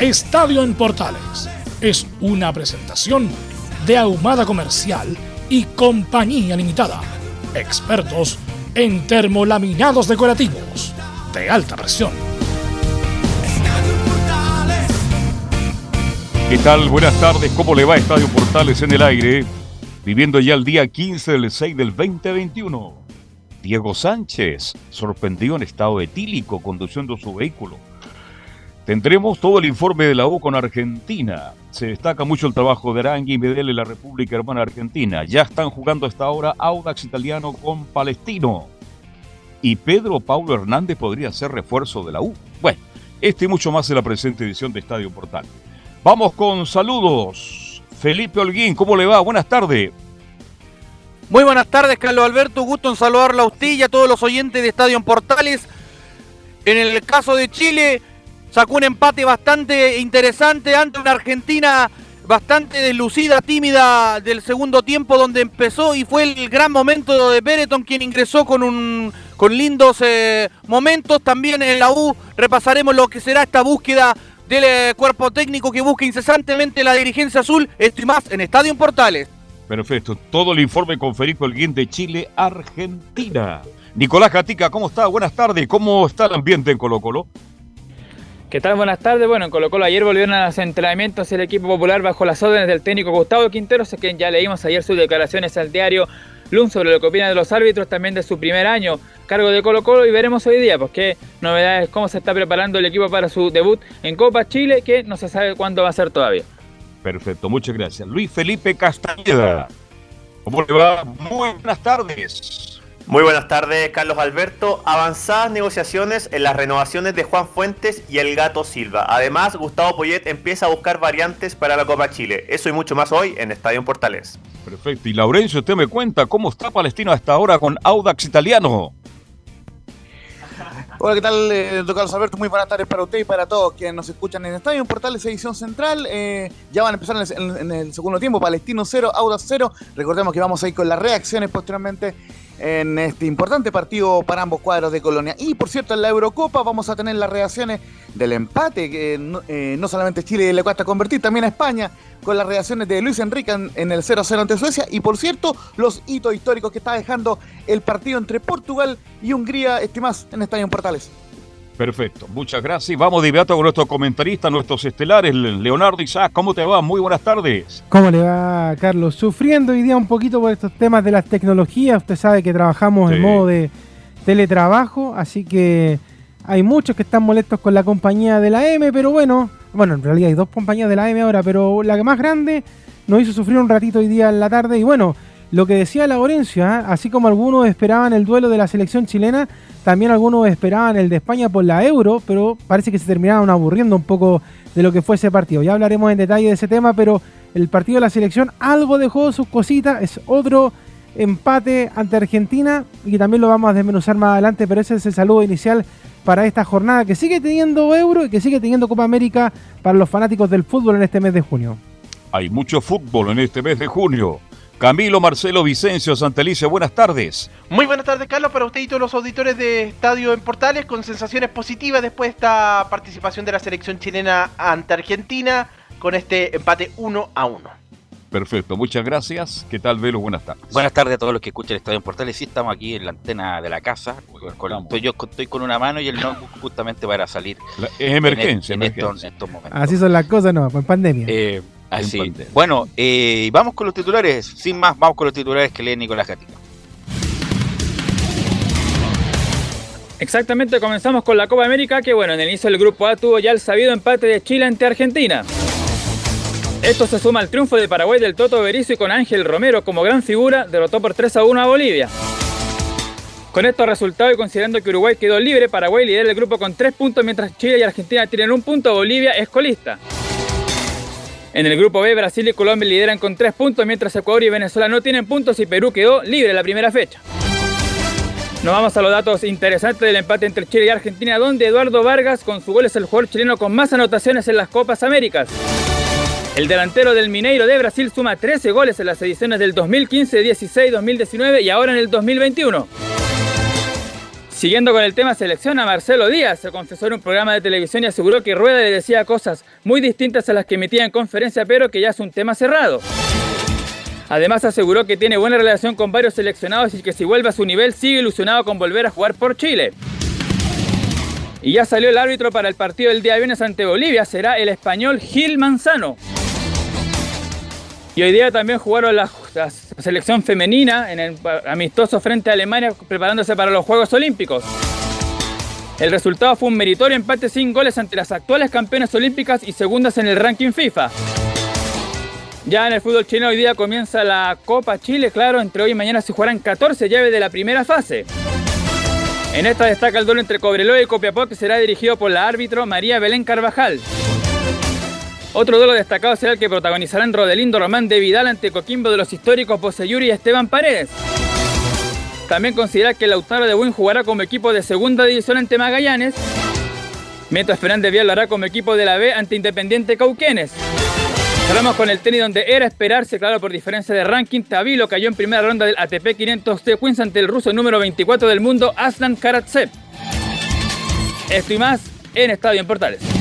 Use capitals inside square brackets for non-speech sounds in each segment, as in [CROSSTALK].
Estadio en Portales es una presentación de Ahumada Comercial y Compañía Limitada. Expertos en termolaminados decorativos de alta presión. ¿Qué tal? Buenas tardes. ¿Cómo le va Estadio Portales en el aire? Viviendo ya el día 15 del 6 del 2021. Diego Sánchez sorprendió en estado etílico conduciendo su vehículo Tendremos todo el informe de la U con Argentina. Se destaca mucho el trabajo de Arangui y Medel en la República Hermana Argentina. Ya están jugando hasta ahora Audax Italiano con Palestino. Y Pedro Paulo Hernández podría ser refuerzo de la U. Bueno, este y mucho más en la presente edición de Estadio Portal. Vamos con saludos. Felipe Holguín, ¿cómo le va? Buenas tardes. Muy buenas tardes, Carlos Alberto. Gusto en saludarla a usted y a todos los oyentes de Estadio Portales. En el caso de Chile, sacó un empate bastante interesante ante una Argentina bastante deslucida, tímida del segundo tiempo donde empezó y fue el gran momento de Bereton quien ingresó con un con lindos eh, momentos también en la U repasaremos lo que será esta búsqueda del eh, cuerpo técnico que busca incesantemente la dirigencia azul esto y más en Estadio Portales Perfecto, todo el informe con Federico Elguín de Chile, Argentina. Nicolás Gatica, ¿cómo está? Buenas tardes, ¿cómo está el ambiente en Colo Colo? ¿Qué tal? Buenas tardes. Bueno, en Colo Colo ayer volvieron a los entrenamientos el equipo popular bajo las órdenes del técnico Gustavo Quintero, sé que ya leímos ayer sus declaraciones al diario LUN sobre lo que opina de los árbitros también de su primer año cargo de Colo Colo y veremos hoy día pues qué novedades, cómo se está preparando el equipo para su debut en Copa Chile, que no se sabe cuándo va a ser todavía. Perfecto, muchas gracias. Luis Felipe Castañeda, ¿cómo le va? Muy buenas tardes. Muy buenas tardes, Carlos Alberto. Avanzadas negociaciones en las renovaciones de Juan Fuentes y el Gato Silva. Además, Gustavo Poyet empieza a buscar variantes para la Copa Chile. Eso y mucho más hoy en Estadio Portales. Perfecto. Y Laurencio, usted me cuenta cómo está Palestino hasta ahora con Audax Italiano. Hola, ¿qué tal, eh, doctor Carlos Alberto? Muy buenas tardes para usted y para todos quienes nos escuchan en Estadio Portales Edición Central. Eh, ya van a empezar en el, segundo tiempo, Palestino 0, Audax 0. Recordemos que vamos a ir con las reacciones posteriormente en este importante partido para ambos cuadros de Colonia. Y por cierto, en la Eurocopa vamos a tener las reacciones del empate, que no, eh, solamente Chile le cuesta convertir, también a España, con las reacciones de Luis Enrique en, el 0-0 ante Suecia. Y por cierto, los hitos históricos que está dejando el partido entre Portugal y Hungría, estimados en Estadio Portales. Perfecto, muchas gracias. Vamos de inmediato con nuestros comentaristas, nuestros estelares. Leonardo Isaac, ¿cómo te va? Muy buenas tardes. ¿Cómo le va, Carlos? Sufriendo hoy día un poquito por estos temas de las tecnologías. Usted sabe que trabajamos en modo de teletrabajo, así que hay muchos que están molestos con la compañía de la M, pero bueno, bueno, en realidad hay dos compañías de la M ahora, pero la que más grande nos hizo sufrir un ratito hoy día en la tarde y bueno, lo que decía Laurencio, ¿ah? así como algunos esperaban el duelo de la selección chilena, también algunos esperaban el de España por la Euro, pero parece que se terminaron aburriendo un poco de lo que fue ese partido. Ya hablaremos en detalle de ese tema, pero el partido de la selección algo dejó sus cositas, es otro empate ante Argentina y también lo vamos a desmenuzar más adelante, pero ese es el saludo inicial para esta jornada que sigue teniendo Euro y que sigue teniendo Copa América para los fanáticos del fútbol en este mes de junio. Hay mucho fútbol en este mes de junio. Camilo Marcelo Vicencio Santelice, buenas tardes. Muy buenas tardes, Carlos, para usted y todos los auditores de Estadio en Portales, con sensaciones positivas después de esta participación de la selección chilena ante Argentina, con este empate 1 a 1. Perfecto, muchas gracias. ¿Qué tal, Velo? Buenas tardes. Buenas tardes a todos los que escuchan el Estadio en Portales. Sí, estamos aquí en la antena de la casa. Con- estoy, yo estoy con una mano y el notebook justamente para salir. La- es emergencia, en, en estos, emergencia. en estos momentos. Así son las cosas, no, en pandemia. Eh, así. Bueno, eh, vamos con los titulares. Sin más, vamos con los titulares que lee Nicolás Gatica. Exactamente, comenzamos con la Copa América, que bueno, en el inicio del grupo A tuvo ya el sabido empate de Chile ante Argentina. Esto se suma al triunfo de Paraguay del Toto Berizzo y con Ángel Romero como gran figura, derrotó por 3 a 1 a Bolivia. Con estos resultados y considerando que Uruguay quedó libre, Paraguay lidera el grupo con 3 puntos, mientras Chile y Argentina tienen un punto, Bolivia es colista. En el grupo B, Brasil y Colombia lideran con 3 puntos, mientras Ecuador y Venezuela no tienen puntos y Perú quedó libre la primera fecha. Nos vamos a los datos interesantes del empate entre Chile y Argentina, donde Eduardo Vargas con su gol es el jugador chileno con más anotaciones en las Copas Américas. El delantero del Mineiro de Brasil suma 13 goles en las ediciones del 2015, 16, 2019 y ahora en el 2021. Siguiendo con el tema selección, a Marcelo Díaz se confesó en un programa de televisión y aseguró que Rueda le decía cosas muy distintas a las que emitía en conferencia, pero que ya es un tema cerrado. Además aseguró que tiene buena relación con varios seleccionados y que si vuelve a su nivel sigue ilusionado con volver a jugar por Chile. Y ya salió el árbitro para el partido del día viernes ante Bolivia, será el español Gil Manzano. Y hoy día también jugaron la, selección femenina en el amistoso frente a Alemania preparándose para los Juegos Olímpicos. El resultado fue un meritorio empate sin goles ante las actuales campeonas olímpicas y segundas en el ranking FIFA. Ya en el fútbol chileno hoy día comienza la Copa Chile, claro, entre hoy y mañana se jugarán 14 llaves de la primera fase. En esta destaca el duelo entre Cobreloa y Copiapó que será dirigido por la árbitro María Belén Carvajal. Otro duelo destacado será el que protagonizarán Rodelindo Román de Vidal ante Coquimbo de los históricos Poseyuri y Esteban Paredes. También considera que Lautaro de Buin jugará como equipo de segunda división ante Magallanes, mientras Fernández Vial lo hará como equipo de la B ante Independiente Cauquenes. Cerramos con el tenis donde era esperarse, claro, por diferencia de ranking, Tabilo cayó en primera ronda del ATP 500 de Queens ante el ruso número 24 del mundo, Aslan Karatsev. Esto más en Estadio en Portales.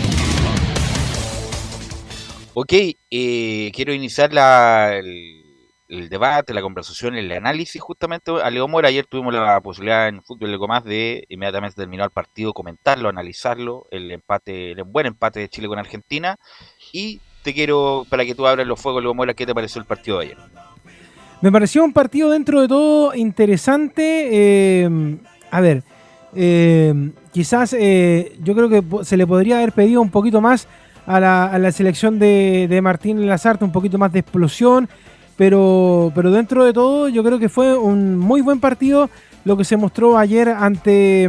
Ok, eh, quiero iniciar la, el, debate, la conversación, el análisis justamente a Leo Mora. Ayer tuvimos la posibilidad en Fútbol Algo Más de inmediatamente terminó el partido, comentarlo, analizarlo, el empate, el buen empate de Chile con Argentina. Y te quiero, para que tú abras los fuegos, Leo Mora, ¿qué te pareció el partido de ayer? Me pareció un partido dentro de todo interesante. eh, a ver, eh, quizás eh, yo creo que se le podría haber pedido un poquito más a la, a la selección de, Martín Lazarte, un poquito más de explosión. Pero, pero dentro de todo, yo creo que fue un muy buen partido lo que se mostró ayer ante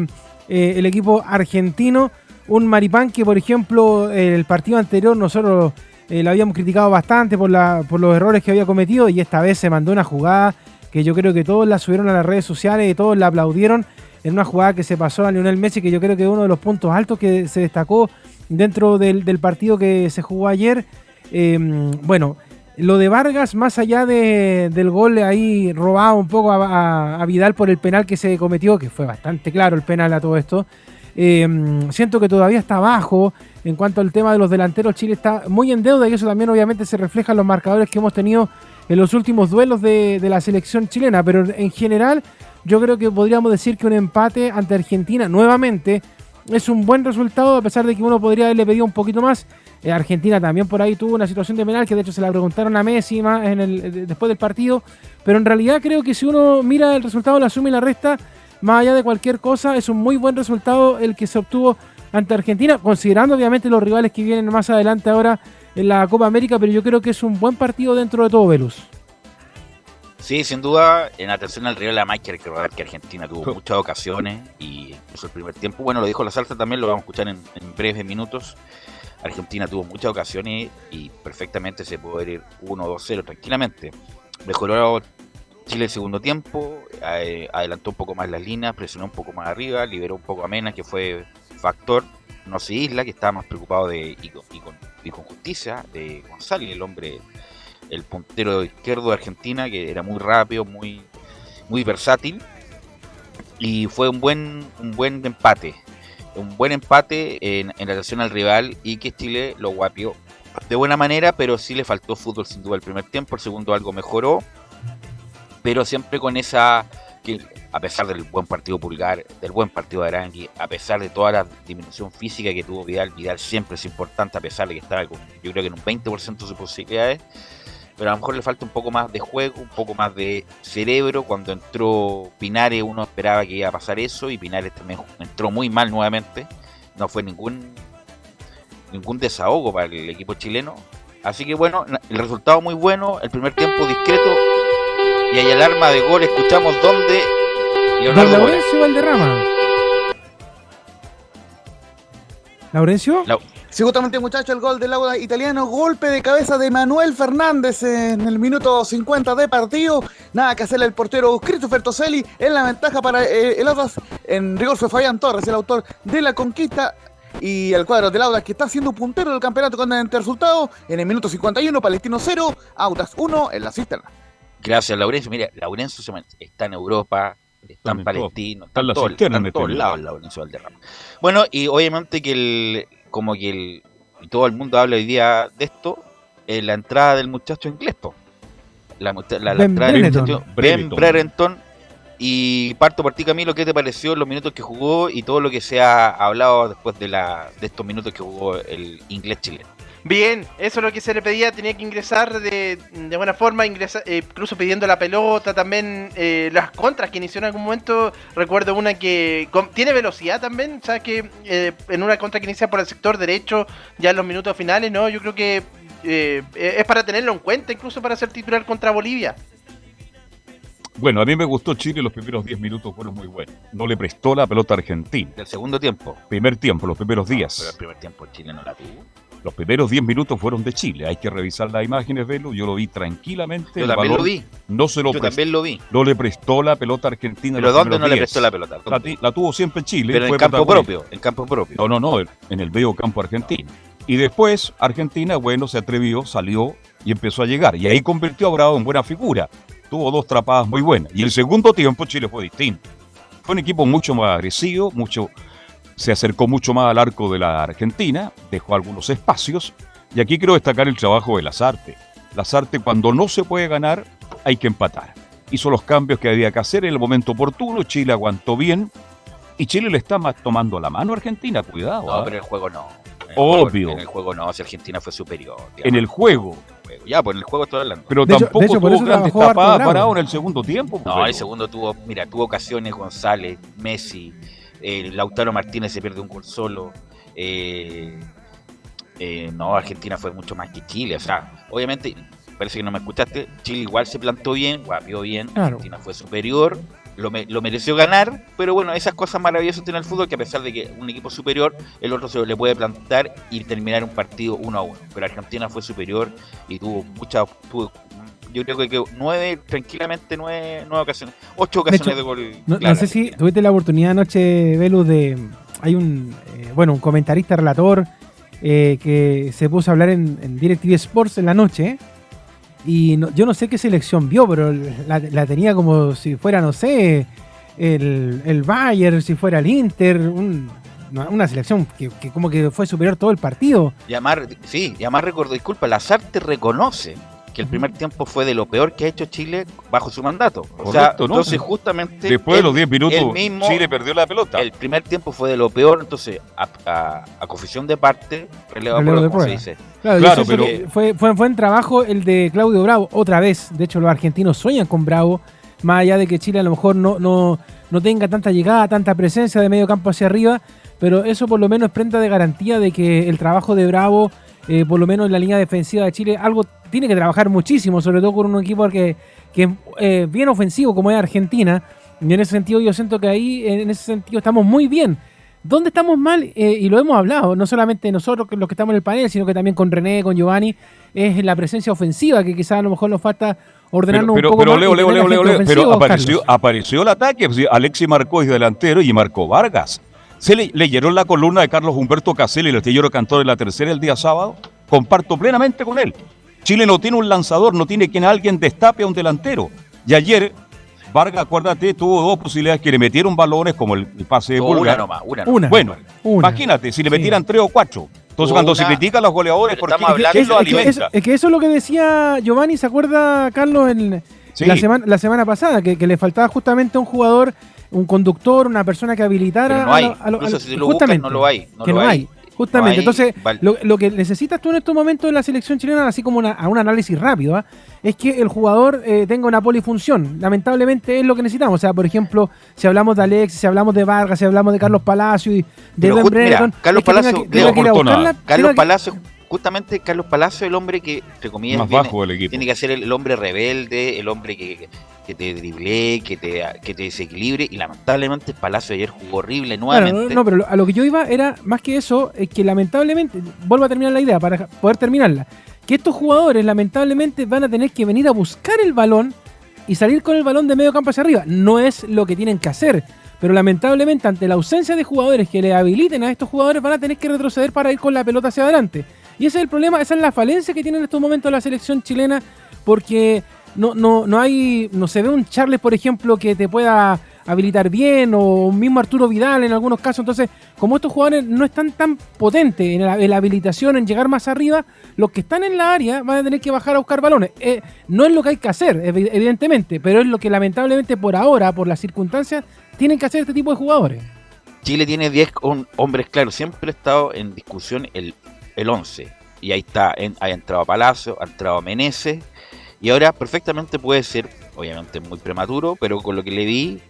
eh, el equipo argentino. Un Maripán que, por ejemplo, el partido anterior nosotros eh, lo habíamos criticado bastante por, por los errores que había cometido y esta vez se mandó una jugada que yo creo que todos la subieron a las redes sociales y todos la aplaudieron en una jugada que se pasó a Lionel Messi, que yo creo que es uno de los puntos altos que se destacó dentro del, del partido que se jugó ayer. Eh, bueno, lo de Vargas, más allá de- del gol ahí robado un poco a, a- Vidal por el penal que se cometió, que fue bastante claro el penal a todo esto, eh, siento que todavía está bajo en cuanto al tema de los delanteros. Chile está muy en deuda y eso también obviamente se refleja en los marcadores que hemos tenido en los últimos duelos de, de la selección chilena. Pero en general yo creo que podríamos decir que un empate ante Argentina nuevamente es un buen resultado a pesar de que uno podría haberle pedido un poquito más. Eh, Argentina también por ahí tuvo una situación de penal que de hecho se la preguntaron a Messi más en el, después del partido. Pero en realidad creo que si uno mira el resultado, la suma y la resta, más allá de cualquier cosa, es un muy buen resultado el que se obtuvo ante Argentina, considerando obviamente los rivales que vienen más adelante ahora en la Copa América, pero yo creo que es un buen partido dentro de todo, Velus. Sí, sin duda, en atención al rival, además hay que que Argentina tuvo [LAUGHS] muchas ocasiones y incluso el primer tiempo, bueno, lo dijo la salsa también, lo vamos a escuchar en, en breves minutos. Argentina tuvo muchas ocasiones y perfectamente se puede ir 1-2-0 tranquilamente. Mejoró Chile el segundo tiempo, eh, adelantó un poco más las líneas, presionó un poco más arriba, liberó un poco a Mena, que fue factor, no se isla, que estaba más preocupado de, y, con, y con- y con justicia, de González, el hombre el puntero izquierdo de Argentina, que era muy rápido, muy, muy versátil. Y fue un buen, un buen empate. Un buen empate en, en relación al rival y que Chile lo guapió de buena manera, pero sí le faltó fútbol sin duda el primer tiempo, el segundo algo mejoró, pero siempre con esa que a pesar del buen partido Pulgar, del buen partido de Arangui, a pesar de toda la disminución física que tuvo Vidal, Vidal siempre es importante, a pesar de que estaba con, yo creo que en un 20% de sus posibilidades, pero a lo mejor le falta un poco más de juego, un poco más de cerebro. Cuando entró Pinares uno esperaba que iba a pasar eso y Pinares también entró muy mal nuevamente. No fue ningún ningún desahogo para el equipo chileno. Así que bueno, el resultado muy bueno, el primer tiempo discreto y hay alarma de gol. Escuchamos dónde Leonardo Laurencio Valderrama. ¿Laurencio? Sí, justamente, muchachos, el gol del Auda italiano. Golpe de cabeza de Manuel Fernández en el minuto 50 de partido. Nada que hacerle el portero Christopher Toselli. En la ventaja para eh, el Audas. En rigor fue Fabián Torres, el autor de la conquista. Y el cuadro del Audas que está siendo puntero del campeonato con el resultado. En el minuto 51, Palestino 0, Audas 1 en la cisterna. Gracias, Laurencio. Mira, Laurencio está en Europa, está en Palestino, está en, todos lados Laurencio Valderrama. Bueno, y obviamente que el como que el, todo el mundo habla hoy día de esto, en la entrada del muchacho inglés, La, la, la entrada del muchacho Ben Brereton. Y parto por ti, Camilo, ¿qué te pareció los minutos que jugó y todo lo que se ha hablado después de, la, de estos minutos que jugó el inglés chileno? Bien, eso es lo que se le pedía, tenía que ingresar de, de buena forma, ingresar, eh, incluso pidiendo la pelota, también eh, las contras que inició en algún momento, recuerdo una que tiene velocidad también, sabes que eh, en una contra que inicia por el sector derecho, ya en los minutos finales, ¿no? Yo creo que es para tenerlo en cuenta, incluso para ser titular contra Bolivia. Bueno, a mí me gustó Chile, los primeros 10 minutos fueron muy buenos. No le prestó la pelota a Argentina. ¿El segundo tiempo? Primer tiempo, los primeros días. pero el primer tiempo Chile no la tuvo. Los primeros 10 minutos fueron de Chile. Hay que revisar las imágenes, Velo. Yo lo vi tranquilamente. Yo también lo vi. No se lo Yo también lo vi. No le prestó la pelota Argentina. ¿Pero dónde no le prestó la pelota? La, la, tuvo siempre Chile. Pero en campo propio. En campo propio. No, no, no. En el veo campo argentino. Y después Argentina, bueno, se atrevió, salió y empezó a llegar. Y ahí convirtió a Bravo en buena figura. Tuvo dos trapadas muy buenas. Y el segundo tiempo Chile fue distinto. Fue un equipo mucho más agresivo, mucho se acercó mucho más al arco de la Argentina, dejó algunos espacios y aquí quiero destacar el trabajo de Lazarte. Lazarte cuando no se puede ganar hay que empatar. Hizo los cambios que había que hacer en el momento oportuno, Chile aguantó bien y Chile le está más tomando la mano a Argentina, cuidado. No, ¿ah? pero el juego no. Obvio. en el juego no, si Argentina fue superior. En el juego. Ya, pues en el juego estoy hablando. Pero tampoco tuvo grandes tapadas parado en el segundo tiempo. No, el segundo tuvo, mira, tuvo ocasiones González, Messi, eh, Lautaro Martínez se pierde un gol solo. Eh, eh, no, Argentina fue mucho más que Chile. O sea, obviamente, parece que no me escuchaste. Chile igual se plantó bien, guapió bien. Argentina fue superior, lo, mereció ganar. Pero bueno, esas cosas maravillosas tiene el fútbol que a pesar de que un equipo superior, el otro se le puede plantar y terminar un partido uno a uno. Pero Argentina fue superior y tuvo muchas. Yo creo que nueve, tranquilamente nueve, nueve ocasiones, ocho ocasiones de, gol. No, sé si tuviste la oportunidad anoche, Velus, de. Hay un, eh, bueno, un comentarista, relator eh, que se puso a hablar en, en DirecTV Sports en la noche. Y yo no sé qué selección vio, pero la, tenía como si fuera, no sé, el, el Bayern, si fuera el Inter, una, selección que, como que fue superior todo el partido. Llamar, sí, y además recuerdo, disculpa, Lazarte reconoce que el primer tiempo fue de lo peor que ha hecho Chile bajo su mandato. o sea, entonces justamente... Después de los 10 minutos, Chile perdió la pelota. El primer tiempo fue de lo peor, entonces, a, a, confusión de parte, relevo de se dice. Claro, pero... Fue, fue, fue en trabajo el de Claudio Bravo, otra vez. De hecho, los argentinos sueñan con Bravo, más allá de que Chile a lo mejor no, no, no tenga tanta llegada, tanta presencia de medio campo hacia arriba, pero eso por lo menos es prenda de garantía de que el trabajo de Bravo eh, por lo menos en la línea defensiva de Chile, algo tiene que trabajar muchísimo, sobre todo con un equipo que, que es eh, bien ofensivo como es Argentina. Y en ese sentido yo siento que ahí, en ese sentido, estamos muy bien. ¿Dónde estamos mal? Eh, y lo hemos hablado, no solamente nosotros los que estamos en el panel, sino que también con René, con Giovanni, es la presencia ofensiva, que quizás a lo mejor nos falta ordenarnos pero, un poco pero, Leo, Leo, Leo, Leo, pero apareció, apareció el ataque, Alexi marcó es delantero y marcó Vargas. Se le, leyeron la columna de Carlos Humberto Caselli, el astillero cantor de la tercera el día sábado. Comparto plenamente con él. Chile no tiene un lanzador, no tiene quien alguien destape a un delantero. Y ayer, Vargas, acuérdate, tuvo dos posibilidades que le metieron balones como el, pase de Pulgar. Una nomás, una, una. Bueno, imagínate, si le metieran tres o cuatro. Entonces, cuando se critica a los goleadores, porque estamos hablando- ¿quién Es, lo es- alimenta? es que eso es lo que decía Giovanni, ¿se acuerda, Carlos, en Sí. la, semana, la semana pasada? Que, que le faltaba justamente un jugador, un conductor, una persona que habilitara. Pero no a hay. lo- a lo- a Incluso lo- si lo buscas, no lo hay. No que lo no hay. hay. Justamente, No hay entonces lo, lo que necesitas tú en estos momentos de la selección chilena, así como una- a un análisis rápido, ¿ah? es que el jugador eh, tenga una polifunción. Lamentablemente es lo que necesitamos. O sea, por ejemplo, si hablamos de Alex, si hablamos de Vargas, si hablamos de Carlos Palacio y de mira, Brereton, Carlos Palacio, Carlos Palacio, justamente Carlos Palacio, el hombre que, entre comillas, Más viene- bajo del equipo. tiene que ser el, el hombre rebelde, el hombre que, que te drible, que te, que te desequilibre. Y lamentablemente Palacio ayer jugó horrible nuevamente. no, pero lo- a lo que yo iba era más que eso, es que lamentablemente, vuelvo a terminar la idea para poder terminarla, que estos jugadores lamentablemente van a tener que venir a buscar el balón y salir con el balón de medio campo hacia arriba. No es lo que tienen que hacer, pero lamentablemente ante la ausencia de jugadores que le habiliten a estos jugadores van a tener que retroceder para ir con la pelota hacia adelante. Y ese es el problema, esa es la falencia que tiene en estos momentos la selección chilena, porque no, no, no hay, no se ve un Charles, por ejemplo, que te pueda habilitar bien, o mismo Arturo Vidal en algunos casos. Entonces, como estos jugadores no están tan potentes en la, en la habilitación, en llegar más arriba, los que están en la área van a tener que bajar a buscar balones. Eh, no es lo que hay que hacer, evi- evidentemente, pero es lo que lamentablemente por ahora, por las circunstancias, tienen que hacer este tipo de jugadores. Chile tiene 10 hom- hombres claros. Siempre ha estado en discusión el, el 11. Y ahí está, ha entrado Palacio, ha entrado Meneses. Y ahora perfectamente puede ser, obviamente muy prematuro, pero con lo que le vi,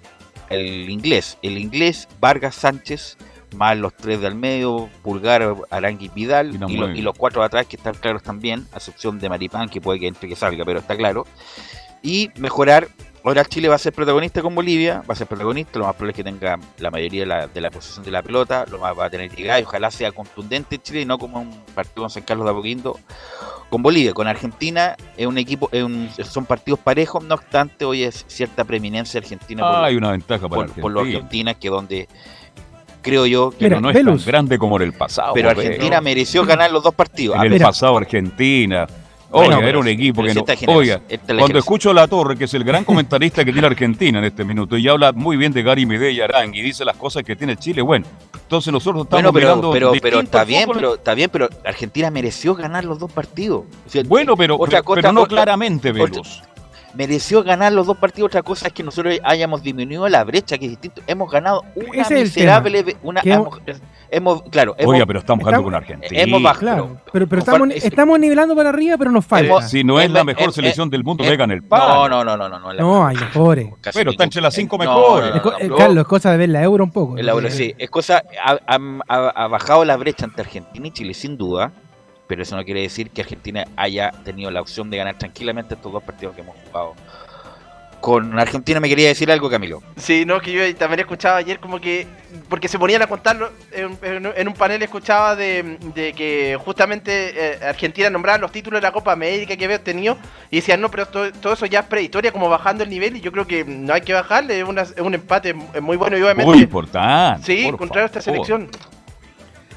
el inglés. El inglés, Vargas Sánchez, más los tres del medio, Pulgar, Arangui Vidal, Y no y, lo- mueven. y los cuatro de atrás que están claros también, a excepción de Maripán, que puede que entre que salga, pero está claro. Y mejorar, ahora Chile va a ser protagonista con Bolivia, va a ser protagonista, lo más probable es que tenga la mayoría de la, de la posesión de la pelota, lo más va a tener llegada y ojalá sea contundente Chile y no como un partido con San Carlos de Apoquindo con Bolivia, con Argentina es un equipo, es un- son partidos parejos, no obstante hoy es cierta preeminencia Argentina por, Ah, hay una ventaja para por, por los Argentina. Argentina, que donde creo yo que Pero Mira, no es Velus. tan grande como en el pasado. pero Argentina mereció ganar los dos partidos. En Ah, el mira. pasado Argentina. Oiga, era un equipo que no. Oiga, cuando escucho a La Torre, que es el gran comentarista que tiene Argentina en este minuto, y habla muy bien de Gary Medella y Arang y dice las cosas que tiene Chile, bueno, entonces nosotros estamos Bueno, pero, mirando pero, pero está bien, fútbol. pero está bien, pero Argentina mereció ganar los dos partidos. O sea, Bueno, pero, otra pero, cosa- pero no otra- claramente, otra- Velus. Mereció ganar los dos partidos. Otra cosa es que nosotros hayamos disminuido la brecha, que es distinto. Hemos ganado una Ese miserable, una, hemos, hemos- claro, hemos, Oiga, pero estamos jugando con Argentina. hemos bajado. Claro, pero, pero estamos, es- estamos nivelando para arriba, pero nos falta. Hemos- Si no es la Eh, mejor eh, selección del mundo, eh, pegan el palo. No, no, no, no, no. No, la- No, hay mejores. casi Pero está entre las cinco eh, mejores. no, no, eh, no, Carlos, es cosa de ver la euro un poco. El euro, sí. Es cosa, ha- ha bajado la brecha entre Argentina y Chile, sin duda. Pero eso no quiere decir que Argentina haya tenido la opción de ganar tranquilamente estos dos partidos que hemos jugado. Con Argentina me quería decir algo, Camilo. Sí, no, que yo también escuchaba ayer como que, porque se ponían a contarlo, en, un panel escuchaba de, de que justamente eh, Argentina nombraba los títulos de la Copa América que había tenido y decían, no, pero to- todo eso ya es prehistoria, como bajando el nivel y yo creo que no hay que bajarle, es, una- es un empate muy bueno y obviamente... Muy importante. Sí, contra esta selección.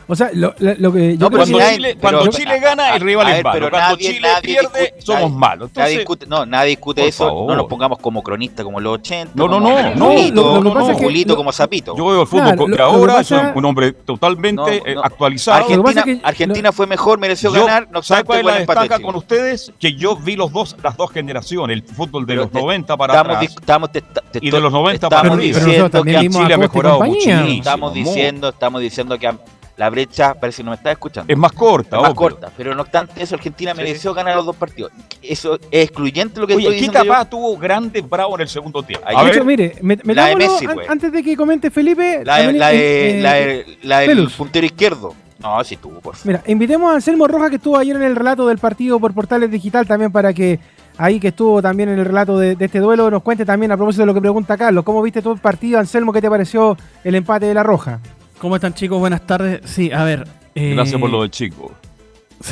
O sea, lo, lo- lo que yo No, creo pero Cuando, si Chile, pero- cuando Chile gana, el rival es malo. pero Cuando nadie- Chile nadie pierde, discute- somos nadie- malos. Nadie Entonces, discute, no, nadie discute eso. favor. No nos pongamos como cronistas como los 80. No, no, como no, no, Julito, lo- lo que pasa como es que- Julito, como Zapito. yo veo el fútbol Claro, ahora, que pasa- soy un hombre totalmente No, eh, no. actualizado. Argentina, es que- Argentina fue mejor, mereció Yo- ganar. No ¿Sabe cuál es la destaca de con ustedes? Que yo vi los dos, las dos generaciones, el fútbol de los te- 90 para Estamos, atrás. Y de los 90 estamos para arriba. Chile ha mejorado muchísimo. estamos mucho. diciendo, estamos diciendo que la brecha, parece que no me está escuchando. Es más corta, Es más obvio. corta, pero no obstante eso, Argentina mereció ganar los dos partidos. Eso es excluyente lo que Oye, estoy ¿qué diciendo yo. capaz tuvo grandes bravos en el segundo tiempo? Ahí A ver, hecho, mire, me- la de Messi, an- pues. antes de que comente Felipe. La, de- también, la, eh, de- eh, la, de- la del puntero izquierdo. No, sí tuvo, por favor. Mira, invitemos a Anselmo Roja que estuvo ayer en el relato del partido por Portales Digital también para que ahí que estuvo también en el relato de, de este duelo nos cuente también a propósito de lo que pregunta Carlos. ¿Cómo viste todo el partido, Anselmo? ¿Qué te pareció el empate de la Roja? ¿Cómo están chicos? Buenas tardes. Sí, a ver. eh, gracias por lo de chico. [LAUGHS]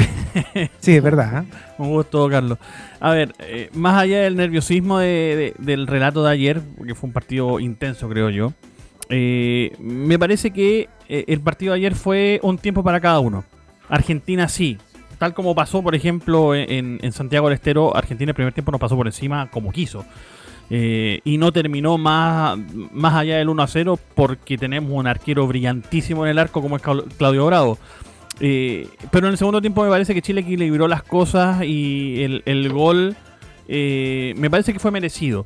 Sí, es verdad. ¿eh? Un gusto, Carlos. A ver, eh, más allá del nerviosismo de- de- del relato de ayer, porque fue un partido intenso, creo yo, eh, me parece que eh, el partido de ayer fue un tiempo para cada uno. Argentina sí. Tal como pasó, por ejemplo, en, en Santiago del Estero, Argentina el primer tiempo nos pasó por encima como quiso. Eh, y no terminó más, más allá del 1 a 0 porque tenemos un arquero brillantísimo en el arco como es Clau- Claudio Bravo. Eh, pero en el segundo tiempo me parece que Chile equilibró las cosas y el, el gol eh, me parece que fue merecido.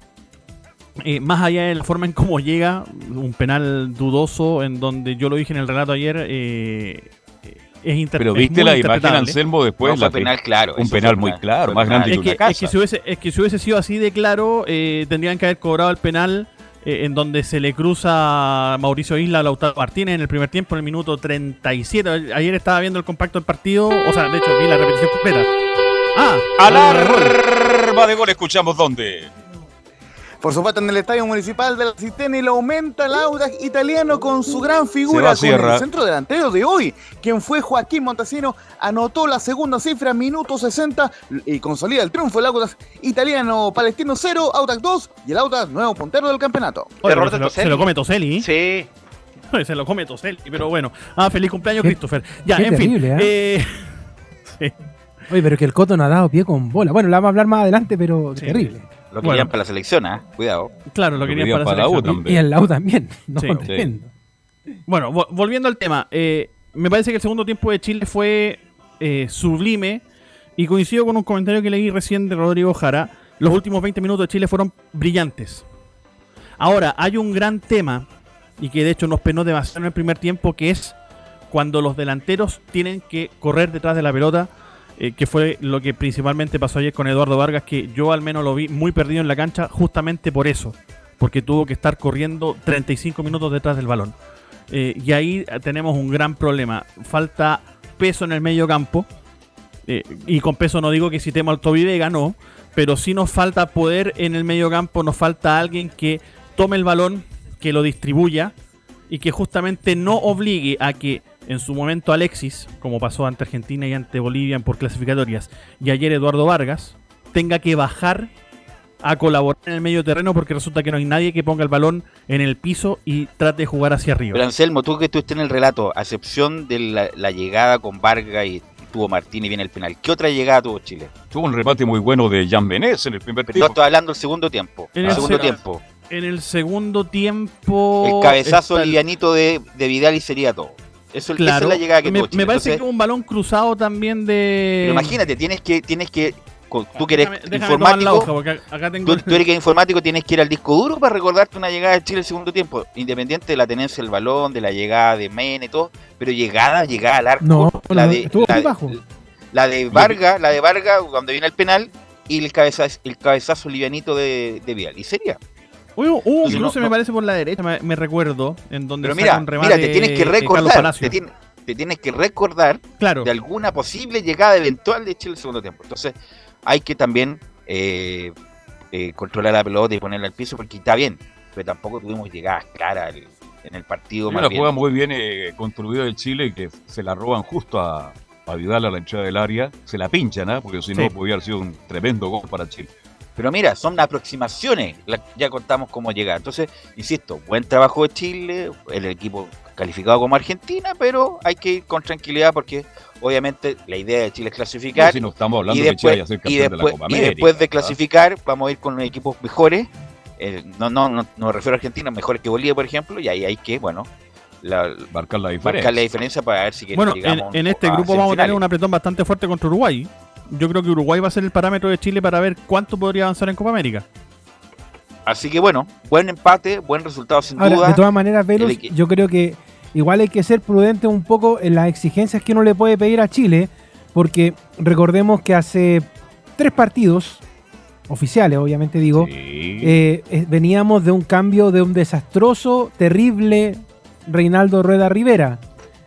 Más allá de la forma en cómo llega, un penal dudoso en donde yo lo dije en el relato ayer, es inter- Pero es viste muy la imagen. Anselmo, después. No, fue la penal claro, Un penal muy claro, más grande Es que que, una casa. es que si hubiese, es que si hubiese sido así de claro, eh, tendrían que haber cobrado el penal eh, en donde se le cruza Mauricio Isla a Lautaro Martínez en el primer tiempo, en el minuto 37. Ayer estaba viendo el compacto del partido, o sea, de hecho vi la repetición completa. Ah, Alarma de gol, escuchamos dónde. Por supuesto, en el estadio municipal de la Cisterna y lo aumenta el Audax italiano con su gran figura, con el centro delantero de hoy, quien fue Joaquín Montesino, anotó la segunda cifra, minuto 60, y consolida el triunfo del Audax italiano palestino 0, Audax 2, y el Audax nuevo puntero del campeonato. Oye, Error pero de se, lo, se lo come Toselli. Sí. [LAUGHS] Se lo come Toselli, pero bueno. Ah, feliz cumpleaños, Qué- Christopher. Ya, qué en terrible, fin. eh, [LAUGHS] sí. Oye, pero que el Coto no ha dado pie con bola. Bueno, la vamos a hablar más adelante, pero Sí. terrible. Lo Bueno. querían para la selección, ¿ah? Cuidado. Claro, lo Lo querían querían para, para la la U selección. también. Y el Lau también. [LAUGHS] No, Sí. Bueno, vo- volviendo al tema, eh, me parece que el segundo tiempo de Chile fue eh, sublime y coincido con un comentario que leí recién de Rodrigo Jara. Los últimos 20 minutos de Chile fueron brillantes. Ahora, hay un gran tema y que de hecho nos penó demasiado en el primer tiempo, que es cuando los delanteros tienen que correr detrás de la pelota, eh, que fue lo que principalmente pasó ayer con Eduardo Vargas, que yo al menos lo vi muy perdido en la cancha justamente por eso, porque tuvo que estar corriendo 35 minutos detrás del balón. Eh, y ahí tenemos un gran problema. Falta peso en el medio campo. Eh, y con peso no digo que si tema Alto Vega, no. Pero sí nos falta poder en el medio campo. Nos falta alguien que tome el balón, que lo distribuya. Y que justamente no obligue a que en su momento Alexis, como pasó ante Argentina y ante Bolivia por clasificatorias, y ayer Eduardo Vargas, tenga que bajar a colaborar en el medio terreno porque resulta que no hay nadie que ponga el balón en el piso y trate de jugar hacia arriba. Pero Anselmo, tú que estuviste en el relato, a excepción de la, la llegada con Vargas y tuvo Martín y viene el penal, ¿qué otra llegada tuvo Chile? Tuvo un remate muy bueno de Jan Benes en el primer Pero no tiempo. estoy hablando del segundo tiempo. En el segundo se- tiempo. En el segundo tiempo. El cabezazo livianito de, de Vidal y sería todo. Eso, esa Claro. es la llegada que me, tuvo Chile. me parece Entonces, que un balón cruzado también de. pero imagínate, tienes que, tienes que, tú que eres Déjame- déjame informático, hoja, porque acá tengo. Tú, tú eres que informático, tienes que ir al disco duro para recordarte una llegada de Chile el segundo tiempo, independiente de la tenencia del balón, de la llegada de Mene y todo, pero llegada, llegada al arco, No, la no, de, la, bajo. la de Vargas, la de Vargas cuando viene el penal y el cabezazo, el cabezazo livianito de, de Vidal. Y sería. Hubo, hubo un cruce, no- me parece, por la derecha, me, recuerdo, en donde Pero mira, un remate mira, te tienes que eh, recordar, te, tien- te tienes que recordar Claro, de alguna posible llegada eventual de Chile el segundo tiempo. Entonces, hay que también eh, eh, controlar la pelota y ponerla al piso, porque está bien, pero tampoco tuvimos llegadas claras en el partido. Una Más bien. jugada muy bien eh, construida del Chile que se la roban justo a, a Vidal a la entrada del área. Se la pinchan, ¿ah? porque si no Sí. podría haber sido un tremendo gol para Chile. Pero mira, son aproximaciones, la- ya contamos cómo llegar. Entonces, insisto, buen trabajo de Chile, el equipo calificado como Argentina, pero hay que ir con tranquilidad porque obviamente la idea de Chile es clasificar. No, si no estamos hablando y que Chile después, ser y campeón de después, la Copa y América. después de clasificar, vamos a ir con equipos mejores. eh, no, no, no, no me refiero a Argentina, mejores que Bolivia, por ejemplo, y ahí hay que, bueno, la, Marcar la diferencia. marcar la diferencia para ver si bueno, en, llegamos en este grupo vamos a tener un apretón bastante fuerte contra Uruguay. Yo creo que Uruguay va a ser el parámetro de Chile para ver cuánto podría avanzar en Copa América. Así que bueno, buen empate, buen resultado sin Ahora, duda. de todas maneras, Velos, el yo creo que igual hay que ser prudente un poco en las exigencias que uno le puede pedir a Chile, porque recordemos que hace tres partidos, oficiales obviamente digo, Sí. eh, veníamos de un cambio de un desastroso, terrible Reinaldo Rueda Rivera.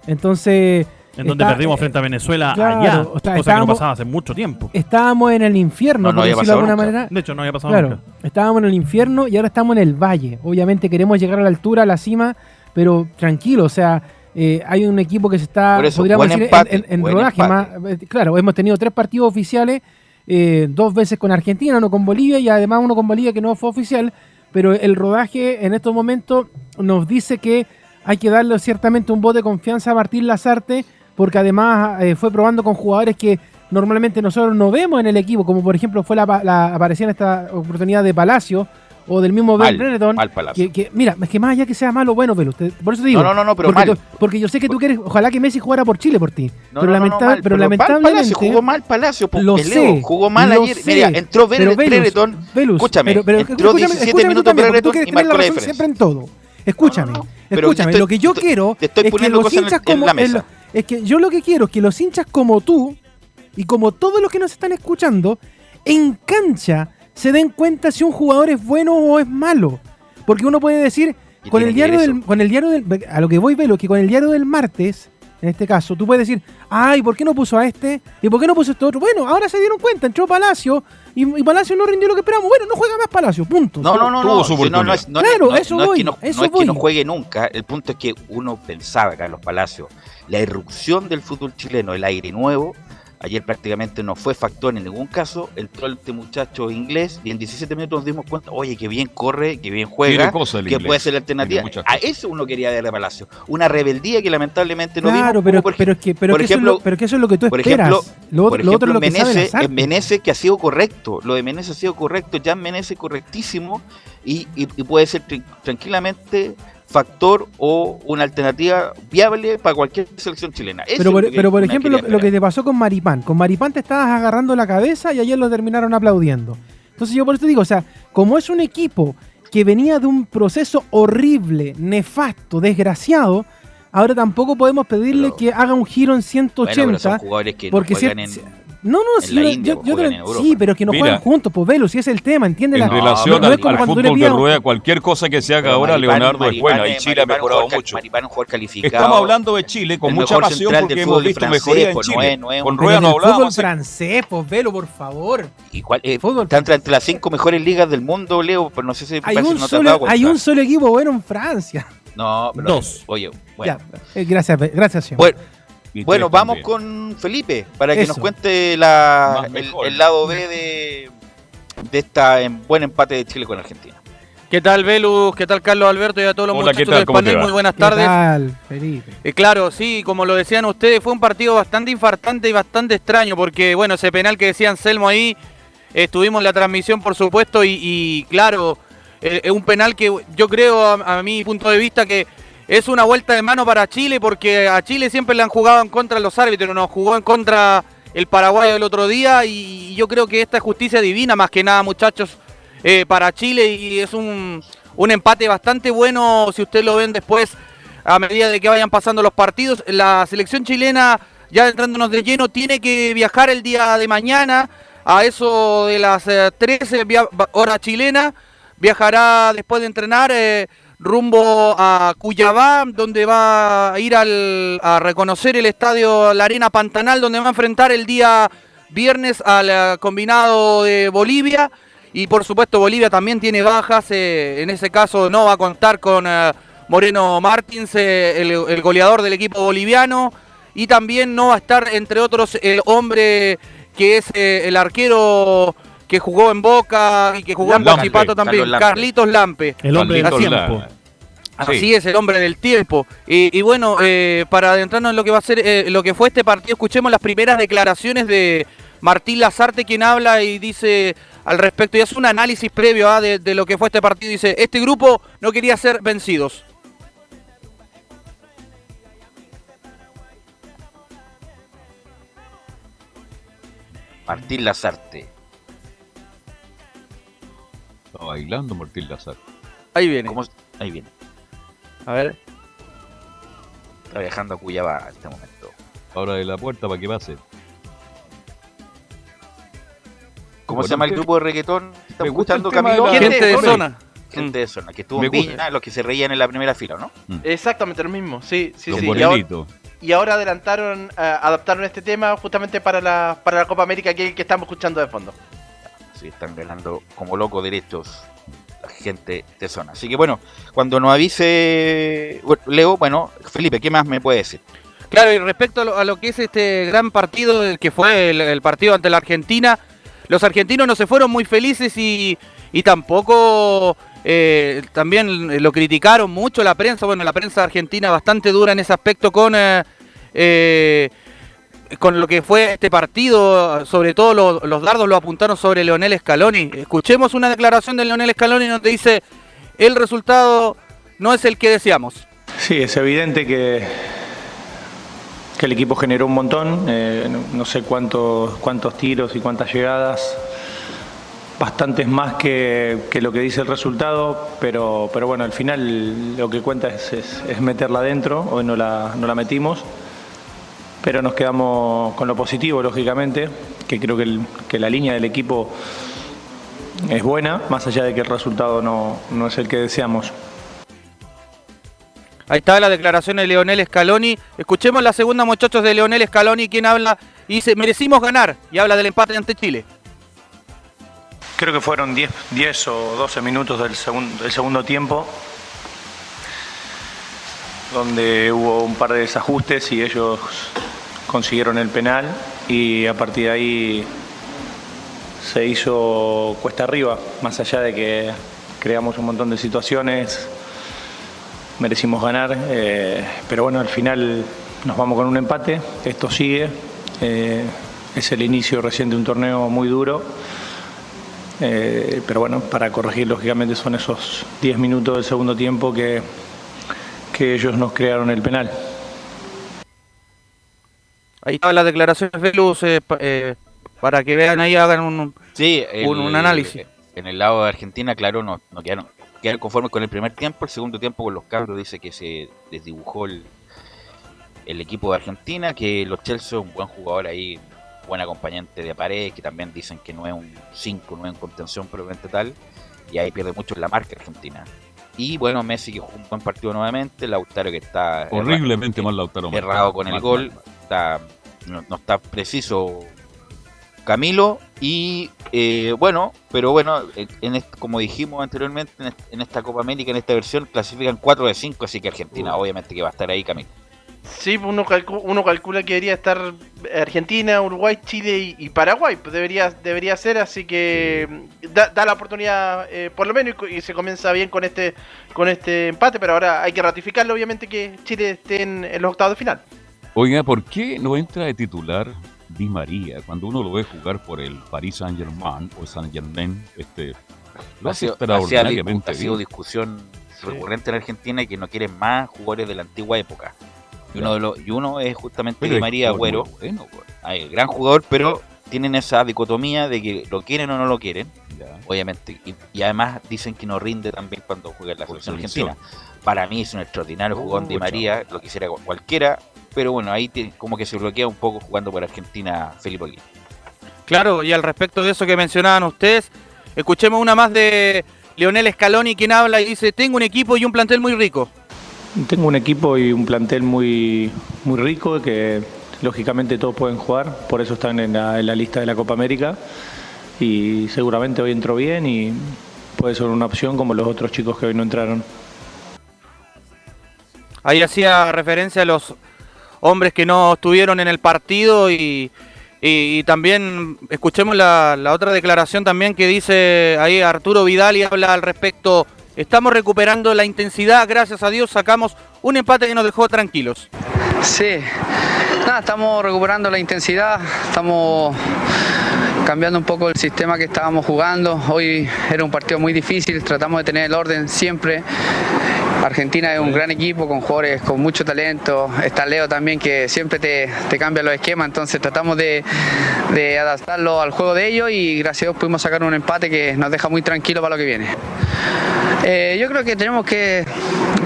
Entonces, En donde está- perdimos frente a Venezuela claro, allá. o sea, cosa que no pasaba hace mucho tiempo. estábamos en el infierno, No, no por había decirlo de alguna nunca. manera. De hecho, no había pasado Claro, nunca. estábamos en el infierno y ahora estamos en el valle. Obviamente queremos llegar a la altura, a la cima, pero tranquilo, o sea, eh, hay un equipo que se está, eso, podríamos decir, empate, en, rodaje. Más, eh, claro, hemos tenido tres partidos oficiales, eh, dos veces con Argentina, uno con Bolivia y además uno con Bolivia que no fue oficial, pero el rodaje en estos momentos nos dice que hay que darle ciertamente un voto de confianza a Martín Lazarte, porque además eh, fue probando con jugadores que normalmente nosotros no vemos en el equipo, como por ejemplo fue la, la aparición en esta oportunidad de Palacio, o del mismo Mal, Ben Brereton, mal Palacio. que, que- mira, es que más allá que sea malo o bueno, Velo, te- por eso te digo. No, no, no, no, pero porque, mal. tú- porque yo sé que tú quieres, ojalá que Messi jugara por Chile por ti. No, pero no, lamenta- mal, pero mal lamentablemente Palacio, jugó mal Palacio, po, lo Leo, sé, jugó mal lo ayer. sé, Mira, entró pero Velus, escúchame, pero- pero entró escúchame, 17 escúchame tú minutos quieres y la marcó la razón diferencia. siempre en todo. Escúchame, pero escúchame, lo que yo quiero es que los hinchas como es que yo lo que quiero es que los hinchas como tú y como todos los que nos están escuchando en cancha se den cuenta si un jugador es bueno o es malo, porque uno puede decir ¿Qué con el diario del con el diario del a lo que voy velo que con el diario del martes en este caso, tú puedes decir, ay, ¿por qué no puso a este? ¿Y por qué no puso a este otro? Bueno, ahora se dieron cuenta, entró Palacio y, y Palacio no rindió lo que esperamos. Bueno, no juega más Palacio, punto. No, no, no, no, si no, no es, Claro, no- eso no es voy, que no, eso no es que no juegue nunca, el punto es que uno pensaba, Carlos Palacio, la irrupción del fútbol chileno, el aire nuevo, ayer prácticamente no fue factor en ningún caso, entró este muchacho inglés y en 17 minutos nos dimos cuenta, oye, que bien corre, que bien juega, que puede ser la alternativa. A eso uno quería ver de Palacio, una rebeldía que lamentablemente no Claro, vimos, pero, por pero es que, pero por eso es ejemplo- lo, pero que eso es lo que tú por esperas. ejemplo, lo, por lo otro es lo que ejemplo, sabe Menezes, que ha sido correcto, lo de Menezes ha sido correcto, Jan Menezes correctísimo y, y- y puede ser tran- tranquilamente factor o una alternativa viable para cualquier selección chilena. Eso Pero por, lo que pero por uno ejemplo, lo, que te pasó con Maripán. Con Maripán te estabas agarrando la cabeza y ayer lo terminaron aplaudiendo. Entonces yo por eso digo, o sea, como es un equipo que venía de un proceso horrible, nefasto, desgraciado, ahora tampoco podemos pedirle Pero- que haga un giro en Bueno, pero 180. son jugadores que porque no si- en, no, no, en sí, la yo- India, yo- sí, pero que no Mira. juegan juntos, pues velo, si es el tema, ¿entiendes? En La- relación no al, es como al fútbol de rueda, cualquier cosa que se haga Pero ahora, Maripán- Leonardo es Maripán buena. Y es- Chile ha Maripán es mejorado mucho. Maripán es un jugador calificado. Estamos hablando de Chile con mucha mejor pasión central porque hemos fútbol visto francés, mejoría en pues, no Chile. es- no es Con Rueda no el fútbol hablábamos. hace- francés, pues velo, por favor. ¿Y cuál, eh, Fútbol. está entre, las cinco mejores ligas del mundo, Leo, pero no sé si Hay un, no solo, hay un solo equipo bueno en Francia. No, pero Dos. Oye, bueno. Ya, eh, gracias, gracias, señor. Bueno, Y bueno, vamos con Felipe para que Eso. nos cuente la, el, lado B de, de esta en buen empate de Chile con Argentina. ¿Qué tal, Velus? ¿Qué tal, Carlos Alberto? Y a todos los Hola, ¿qué muchachos va? muy buenas ¿Qué tardes. tal, Felipe? Eh, claro, sí, como lo decían ustedes, fue un partido bastante infartante y bastante extraño, porque, bueno, ese penal que decía Anselmo ahí, eh, estuvimos en la transmisión, por supuesto, y, y, claro, eh, es un penal que yo creo, a, a mi punto de vista, que es una vuelta de mano para Chile, porque a Chile siempre le han jugado en contra los árbitros, nos jugó en contra el Paraguay el otro día, y yo creo que esta es justicia divina, más que nada, muchachos, eh, para Chile, y es un, un empate bastante bueno, si ustedes lo ven después a medida de que vayan pasando los partidos. La selección chilena, ya entrándonos de lleno, tiene que viajar el día de mañana a eso de las eh, 13 via- va- hora chilena. Viajará después de entrenar eh, rumbo a Cuyabá, donde va a ir al- a reconocer el estadio La Arena Pantanal, donde va a enfrentar el día viernes al eh, combinado de Bolivia. Y por supuesto Bolivia también tiene bajas, eh, en ese caso no va a contar con eh, Moreno Martins, el, el goleador del equipo boliviano, y también no va a estar, entre otros, el hombre que es el arquero que jugó en Boca y que jugó en Guachipato también, Carlos Lampe. Carlitos Lampe. El hombre del tiempo. Así Sí. es, el hombre del tiempo. Y, y bueno, eh, para adentrarnos en lo que va a ser, eh, lo que fue este partido, escuchemos las primeras declaraciones de Martín Lazarte, quien habla y dice al respecto, y hace un análisis previo ah, de, de lo que fue este partido. Dice, este grupo no quería ser vencidos. Martín Lazarte. Está bailando Martín Lazar. Ahí viene. ¿Cómo? Ahí viene. A ver. Está viajando a Cuyabá en este momento. Ahora de la puerta para que pase. ¿Cómo Bueno, se llama el grupo de reggaetón? ¿Está me gusta el escuchando Camilo? la- Gente de zona. Gente de zona, que estuvo en. Viña, los que se reían en la primera fila, ¿no? Exactamente lo mismo, sí, sí, Los sí. Y ahora, y ahora adelantaron, eh, adaptaron este tema justamente para la, para la Copa América que, que estamos escuchando de fondo. Están ganando como locos derechos la gente de zona. Así que bueno, cuando nos avise Leo, bueno, Felipe, ¿qué más me puede decir? Claro, y respecto a lo, que es este gran partido, que fue el, el partido ante la Argentina, los argentinos no se fueron muy felices y, y tampoco eh, también lo criticaron mucho la prensa. Bueno, la prensa argentina bastante dura en ese aspecto con eh, eh, con lo que fue este partido, sobre todo los, los dardos lo apuntaron sobre Leonel Scaloni. Escuchemos una declaración de Leonel Scaloni donde dice, el resultado no es el que deseamos. Sí, es evidente que, que el equipo generó un montón, eh, no, sé cuántos, cuántos tiros y cuántas llegadas, bastantes más que, que lo que dice el resultado, pero, pero bueno, al final lo que cuenta es, es- es meterla adentro, hoy no la, no la metimos, pero nos quedamos con lo positivo, lógicamente, que creo que, el- que la línea del equipo es buena, más allá de que el resultado no, no es el que deseamos. Ahí está la declaración de Leonel Scaloni. Escuchemos la segunda, muchachos, de Leonel Scaloni, quien habla y dice, merecimos ganar, y habla del empate ante Chile. Creo que fueron 10, 10 o 12 minutos del segundo, del segundo tiempo, donde hubo un par de desajustes y ellos consiguieron el penal y a partir de ahí se hizo cuesta arriba, más allá de que creamos un montón de situaciones, merecimos ganar, eh, pero bueno, al final nos vamos con un empate, esto sigue, eh, es el inicio recién de un torneo muy duro. Eh, pero bueno, para corregir lógicamente son esos 10 minutos del segundo tiempo que, que ellos nos crearon el penal. Ahí están las declaraciones de Luz, eh, pa- para que vean ahí, hagan un, Sí, un, un análisis. En el lado de Argentina, claro, no, no quedaron, quedaron conformes con el primer tiempo. El segundo tiempo con los cabros dice que se desdibujó el, el equipo de Argentina, que los Chelsea un buen jugador ahí, buen acompañante de pared, que también dicen que no es un 5, no es en contención probablemente tal, y ahí pierde mucho la marca Argentina. Y bueno, Messi que jugó un buen partido nuevamente, Lautaro que está Horriblemente mal Lautaro. Errado con el gol, mal, mal. está, no, no está preciso Camilo y eh, bueno, pero bueno, en- como dijimos anteriormente, en esta Copa América, en esta versión, clasifican 4 de 5, así que Argentina obviamente que va a estar ahí Camilo. Sí, pues uno, calcu- uno calcula que debería estar Argentina, Uruguay, Chile y, y Paraguay. Pues debería, debería ser, así que da, da la oportunidad eh, por lo menos y, se comienza bien con este con este empate, pero ahora hay que ratificarlo obviamente que Chile esté en, en los octavos de final. Oiga, ¿por qué no entra de titular Di María cuando uno lo ve jugar por el Paris Saint Germain o Saint Germain? Este, lo Ha hace sido, ha sido- extraordinariamente ha sido discusión recurrente en Argentina y que no quieren más jugadores de la antigua época. Y uno, de los, y uno es justamente Di es María Agüero, bueno, güey. Ay, gran jugador, pero tienen esa dicotomía de que lo quieren o no lo quieren, Ya. obviamente. Y, y además dicen que no rinde también cuando juega en la selección argentina. Para mí es un extraordinario Oh, jugón Di. María, lo quisiera cu- cualquiera, pero bueno, ahí te- como que se bloquea un poco jugando por Argentina Felipe Olguín. Claro, y al respecto de eso que mencionaban ustedes, escuchemos una más de Leonel Scaloni, quien habla y dice, tengo un equipo y un plantel muy rico. Tengo un equipo y un plantel muy, muy rico que lógicamente todos pueden jugar, por eso están en la, en la lista de la Copa América y seguramente hoy entró bien y puede ser una opción como los otros chicos que hoy no entraron. Ahí hacía referencia a los hombres que no estuvieron en el partido y, también escuchemos la, la otra declaración también que dice ahí Arturo Vidal y habla al respecto. Estamos recuperando la intensidad, gracias a Dios sacamos un empate que nos dejó tranquilos. Sí, nada, estamos recuperando la intensidad, estamos cambiando un poco el sistema que estábamos jugando. Hoy era un partido muy difícil, tratamos de tener el orden siempre. Argentina es un gran equipo con jugadores con mucho talento. Está Leo también que siempre te, te cambia los esquemas, entonces tratamos de, de adaptarlo al juego de ellos y gracias a Dios pudimos sacar un empate que nos deja muy tranquilo para lo que viene. Eh, yo creo que tenemos que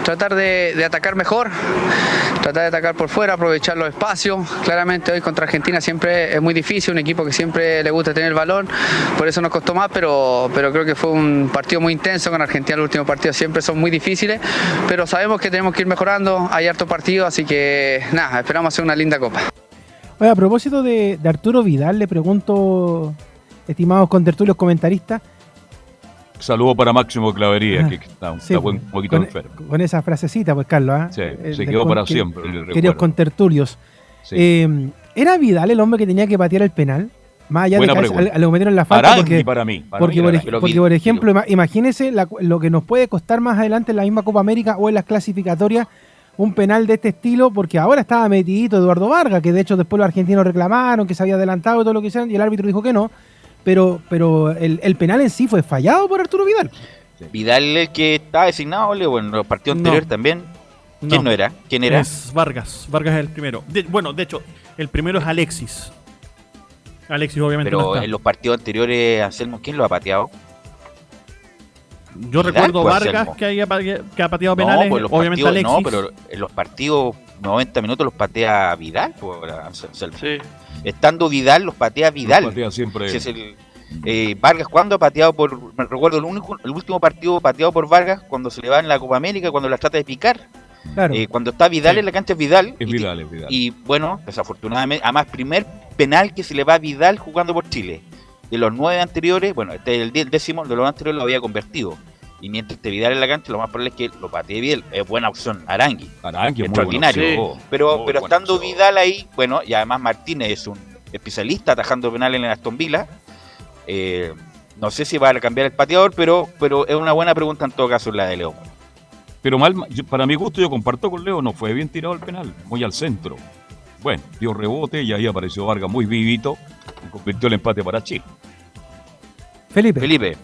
tratar de, atacar mejor, tratar de atacar por fuera, aprovechar los espacios. Claramente hoy contra Argentina siempre es muy difícil, un equipo que siempre le gusta tener el balón, por eso nos costó más, pero, pero creo que fue un partido muy intenso con Argentina. Los últimos partidos siempre son muy difíciles, pero sabemos que tenemos que ir mejorando, hay harto partido, así que nada, esperamos hacer una linda copa. Oye, a propósito de, de Arturo Vidal, le pregunto, estimados contertulios comentaristas, Saludo para Máximo Clavería, Ah, que está, sí, está un poquito con, enfermo. con esa frasecita, pues Carlos, ¿ah? Sí, Eh, se quedó para que- siempre. Queridos contertulios, Sí. eh, ¿era Vidal el hombre que tenía que patear el penal? Más allá Buena de que pregunta. a- a lo metieron la falta, Arangui porque, para mí. para porque, mí por, Pero porque, por ejemplo, ima- imagínese la- lo que nos puede costar más adelante en la misma Copa América o en las clasificatorias un penal de este estilo, porque ahora estaba metidito Eduardo Vargas, que de hecho después los argentinos reclamaron que se había adelantado y todo lo que hicieron, y el árbitro dijo que no. Pero, pero el, el penal en sí fue fallado por Arturo Vidal. Vidal el que estaba designado, Leo, en los partidos No. anteriores también. ¿Quién no, era? ¿Quién era? Es Vargas. Vargas es el primero. De- bueno, de hecho, el primero es Alexis. Alexis obviamente no Pero está. en los partidos anteriores, Anselmo, ¿quién lo ha pateado? Yo Vidal, recuerdo pues, Vargas Anselmo. que, haya, que ha pateado penales, no, pues obviamente partidos, Alexis. no, pero en los partidos 90 minutos los patea Vidal. Anselmo. Estando Vidal, los patea Vidal. patea siempre Si él. es el- eh, Vargas, ¿cuándo ha pateado por.? Me recuerdo el, único, el último partido pateado por Vargas cuando se le va en la Copa América, cuando la trata de picar. Claro. Eh, cuando está Vidal Sí. en la cancha es Vidal. Es y, Vidal, es Vidal. y bueno, desafortunadamente, además, primer penal que se le va a Vidal jugando por Chile. De los nueve anteriores, bueno, este es el, el décimo, de los anteriores lo había convertido. Y mientras esté Vidal en la cancha, lo más probable es que lo patee bien. Es buena opción, Arangui. Arangui muy extraordinario. Pero, Muy pero estando opción. Vidal ahí, bueno, y además Martínez es un especialista atajando penales en el Aston Villa. eh, no sé si va a cambiar el pateador, pero, pero es una buena pregunta en todo caso la de Leo. Pero mal, yo- para mi gusto, yo comparto con Leo, no fue bien tirado el penal, muy al centro. Bueno, dio rebote y ahí apareció Vargas muy vivito y convirtió el empate para Chile. Felipe. Felipe.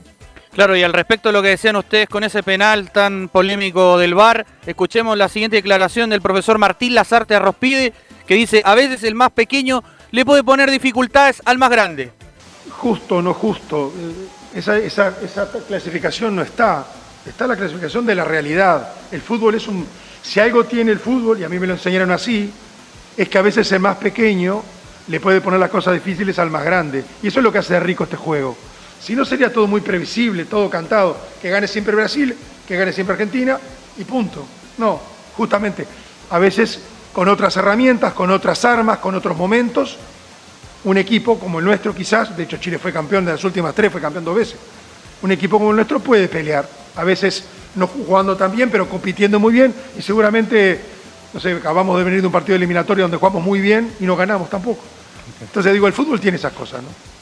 Claro, y al respecto de lo que decían ustedes con ese penal tan polémico del VAR, escuchemos la siguiente declaración del profesor Martín Lazarte Arrospide, que dice, a veces el más pequeño le puede poner dificultades al más grande. justo o no justo, eh, esa, esa- esa clasificación no está. Está la clasificación de la realidad. El fútbol es un... Si algo tiene el fútbol, y a mí me lo enseñaron así, es que a veces el más pequeño le puede poner las cosas difíciles al más grande. Y eso es lo que hace rico este juego. Si no sería todo muy previsible, todo cantado, que gane siempre Brasil, que gane siempre Argentina, y punto. No, justamente, a veces con otras herramientas, con otras armas, con otros momentos, un equipo como el nuestro quizás, de hecho Chile fue campeón de las últimas tres, fue campeón dos veces, un equipo como el nuestro puede pelear, a veces no jugando tan bien, pero compitiendo muy bien y seguramente, no sé, acabamos de venir de un partido eliminatorio donde jugamos muy bien y no ganamos tampoco. Entonces digo, el fútbol tiene esas cosas, ¿no?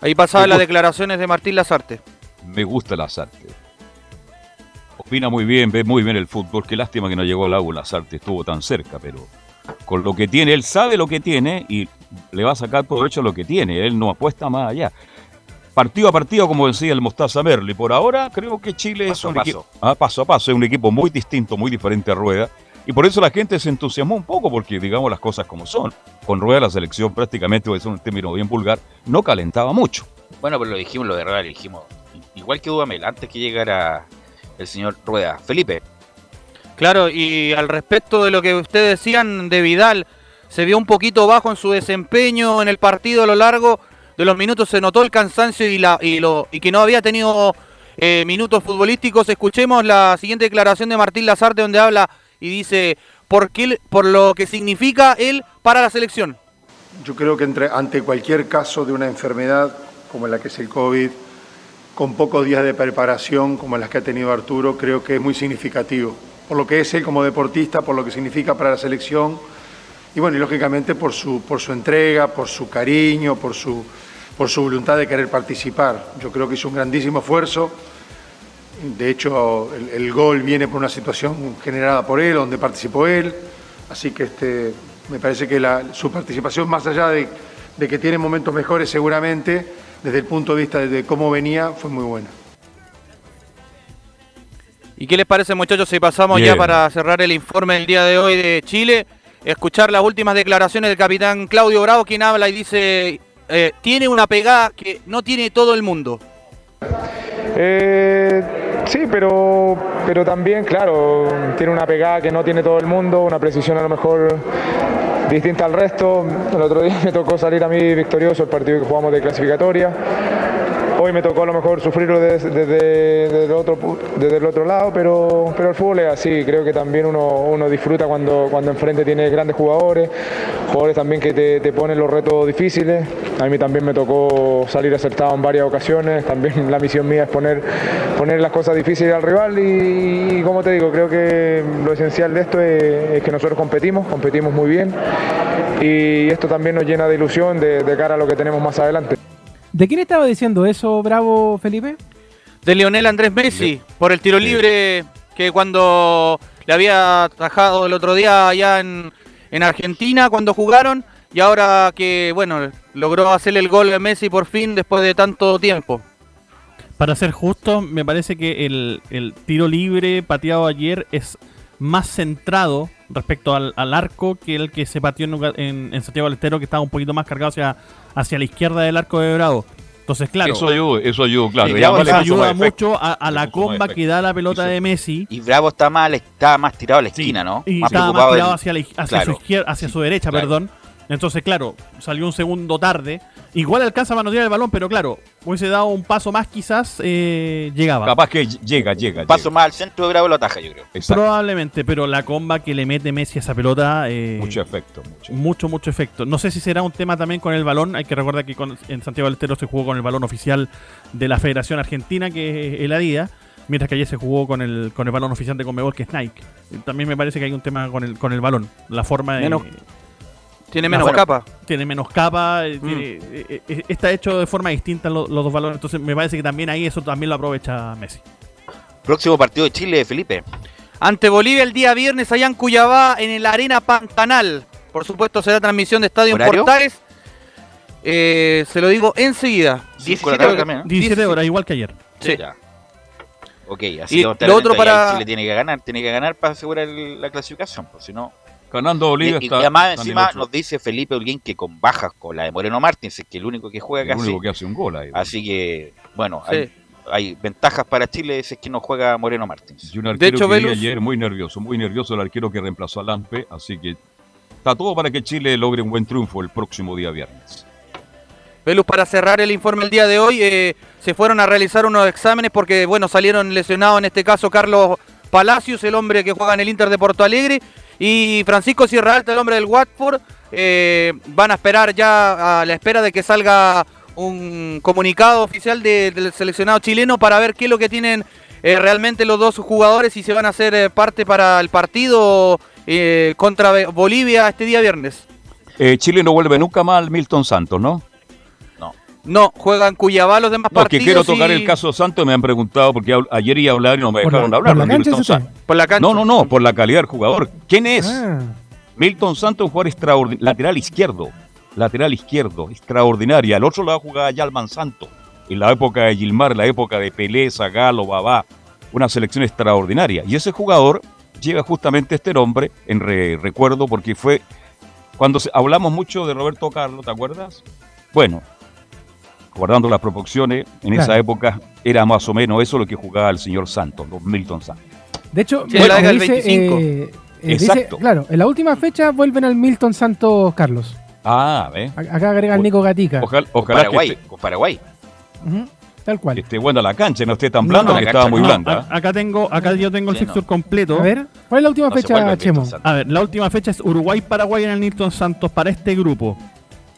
Ahí pasaban las declaraciones de Martín Lazarte. Me gusta Lazarte. Opina muy bien, ve muy bien el fútbol. Qué lástima que no llegó al agua Lazarte, estuvo tan cerca, pero con lo que tiene, él sabe lo que tiene y le va a sacar provecho a lo que tiene. Él no apuesta más allá. Partido a partido, como decía el Mostaza Merli. Por ahora creo que Chile Paso es un a equipo paso. ah, paso a paso, es un equipo muy distinto, muy diferente a Rueda. Y por eso la gente se entusiasmó un poco, porque digamos las cosas como son. Con Rueda la selección prácticamente, voy a decir un término bien vulgar, no calentaba mucho. Bueno, pero lo dijimos, lo de Rueda lo dijimos. Igual que Dudamel, antes que llegara el señor Rueda. Felipe. Claro, y al respecto de lo que ustedes decían de Vidal, se vio un poquito bajo en su desempeño en el partido a lo largo de los minutos, se notó el cansancio y, la, y, lo, y que no había tenido eh, minutos futbolísticos. Escuchemos la siguiente declaración de Martín Lazarte donde habla y dice por, qué, por lo que significa él para la selección. Yo creo que entre- ante cualquier caso de una enfermedad como la que es el COVID, con pocos días de preparación como las que ha tenido Arturo, creo que es muy significativo. Por lo que es él como deportista, por lo que significa para la selección y bueno, y lógicamente por su, por su entrega, por su cariño, por su, por su voluntad de querer participar. Yo creo que hizo un grandísimo esfuerzo. De hecho, el, el gol viene por una situación generada por él, donde participó él. Así que este, me parece que la- su participación, más allá de, de que tiene momentos mejores seguramente, desde el punto de vista de cómo venía, fue muy buena. ¿Y qué les parece muchachos si pasamos Bien. ya para cerrar el informe del día de hoy de Chile? Escuchar las últimas declaraciones del capitán Claudio Bravo, quien habla y dice, eh, tiene una pegada que no tiene todo el mundo. Eh, sí, pero, pero también, claro, tiene una pegada que no tiene todo el mundo, una precisión a lo mejor distinta al resto. El otro día [LAUGHS] me tocó salir a mí victorioso el partido que jugamos de clasificatoria. Hoy me tocó a lo mejor sufrirlo desde, el, otro, desde el otro lado, pero, pero el fútbol es así. Creo que también uno, uno disfruta cuando, cuando enfrente tiene grandes jugadores, jugadores también que te, te ponen los retos difíciles. A mí también me tocó salir acertado en varias ocasiones. También la misión mía es poner, poner las cosas difíciles al rival y, como te digo, creo que lo esencial de esto es, que nosotros competimos, competimos muy bien y esto también nos llena de ilusión de cara a lo que tenemos más adelante. ¿De quién estaba diciendo eso, Bravo Felipe? De Lionel Andrés Messi, por el tiro libre que cuando le había atajado el otro día allá en, en Argentina cuando jugaron y ahora que, bueno, logró hacerle el gol a Messi por fin después de tanto tiempo. Para ser justo, me parece que el, el tiro libre pateado ayer es más centrado respecto al, al arco que el que se pateó en, en- en Santiago del Estero, que estaba un poquito más cargado hacia, hacia la izquierda del arco de Bravo. Entonces, claro. Eso ayuda, eso ayuda, claro. Bravo ayuda mucho a, a la comba que da la pelota de Messi. Y Bravo está más, está más tirado a la esquina, ¿no? Y más estaba más tirado del- hacia, la, hacia Claro. su izquierda, hacia su derecha, Claro. perdón. Entonces, claro, salió un segundo tarde. Igual alcanza a manotear el balón, pero claro, hubiese dado un paso más, quizás eh, llegaba. Capaz que llega, llega. Paso llega. más al centro de Bravo lo ataja, yo creo. Exacto. Probablemente, pero la comba que le mete Messi a esa pelota. eh, Mucho efecto, mucho. mucho, mucho efecto. No sé si será un tema también con el balón. Hay que recordar que con- en Santiago del Estero se jugó con el balón oficial de la Federación Argentina, que es el Adidas. Mientras que ayer se jugó con el, con el balón oficial de Conmebol, que es Nike. También me parece que hay un tema con el, con el balón. La forma de. Menos- Tiene menos capa. Tiene menos capa. eh, Mm. tiene- eh, eh, está hecho de forma distinta lo- los dos balones. Entonces me parece que también ahí eso también lo aprovecha Messi. Próximo partido de Chile, Felipe. Ante Bolivia el día viernes allá en Cuyabá, en el Arena Pantanal. Por supuesto será transmisión de Estadio en ¿Horario? Portales. Eh, se lo digo enseguida. Cinco de la tarde también, ¿no? 17 horas, igual que ayer. Sí. Ya. Ok, así Y lo otro para- Chile tiene que ganar, tiene que ganar para asegurar la clasificación, pues si no. Ganando Y, Bolivia y está. además están en encima nos dice Felipe Holguín que con bajas con la de Moreno Martins, es que el único que juega El casi. único que hace un gol ahí. Así que, bueno, Sí. hay, hay ventajas para Chile si es que no juega Moreno Martins. Y un arquero hecho, que Velus- ayer muy nervioso, muy nervioso el arquero que reemplazó a Lampe, así que está todo para que Chile logre un buen triunfo el próximo día viernes. Velus, para cerrar el informe el día de hoy, eh, se fueron a realizar unos exámenes porque, bueno, salieron lesionados en este caso Carlos Palacios, el hombre que juega en el Inter de Porto Alegre, y Francisco Sierra Alta, el hombre del Watford. Eh, van a esperar ya a la espera de que salga un comunicado oficial de- del seleccionado chileno para ver qué es lo que tienen eh, realmente los dos jugadores y se van a hacer eh, parte para el partido contra Bolivia este día viernes. Chile no vuelve nunca más al Milton Santos, ¿no? No, juegan Cuyabá los demás No, que partidos. quiero tocar y- el caso Santos, me han preguntado porque ayer iba a hablar y no me Por dejaron la- hablar. por la. Santos. Por la cancha. No, no, no, por la calidad del jugador. ¿Quién es? Ah, Milton Santos, un jugador extraordinario, lateral izquierdo, lateral izquierdo, extraordinaria. Al otro lado jugaba Yalman Santos, en la época de Gilmar, en la época de Pelé, Zagalo, Babá, una selección extraordinaria. Y ese jugador lleva justamente este nombre en re- recuerdo porque fue cuando se- hablamos mucho de Roberto Carlos, ¿te acuerdas? Bueno, guardando las proporciones, en esa época era más o menos eso lo que jugaba el señor Santos, los Milton Santos. De hecho, Sí, del dice, 25. eh, eh, dice- Exacto. claro, en la última fecha vuelven al Milton Santos Carlos. Ah. A- Acá agrega el Nico Gatica. Ojalá, ojalá que Paraguay, esté, con Paraguay. Tal cual. que esté buena la cancha, no esté tan blanda, no, que estaba muy no. blanda. A- acá tengo, acá yo tengo el Sí, no. fixture completo. A ver, ¿cuál es la última fecha, el Chemo? Milton. A ver, la última fecha es Uruguay-Paraguay en el Nilton Santos para este grupo.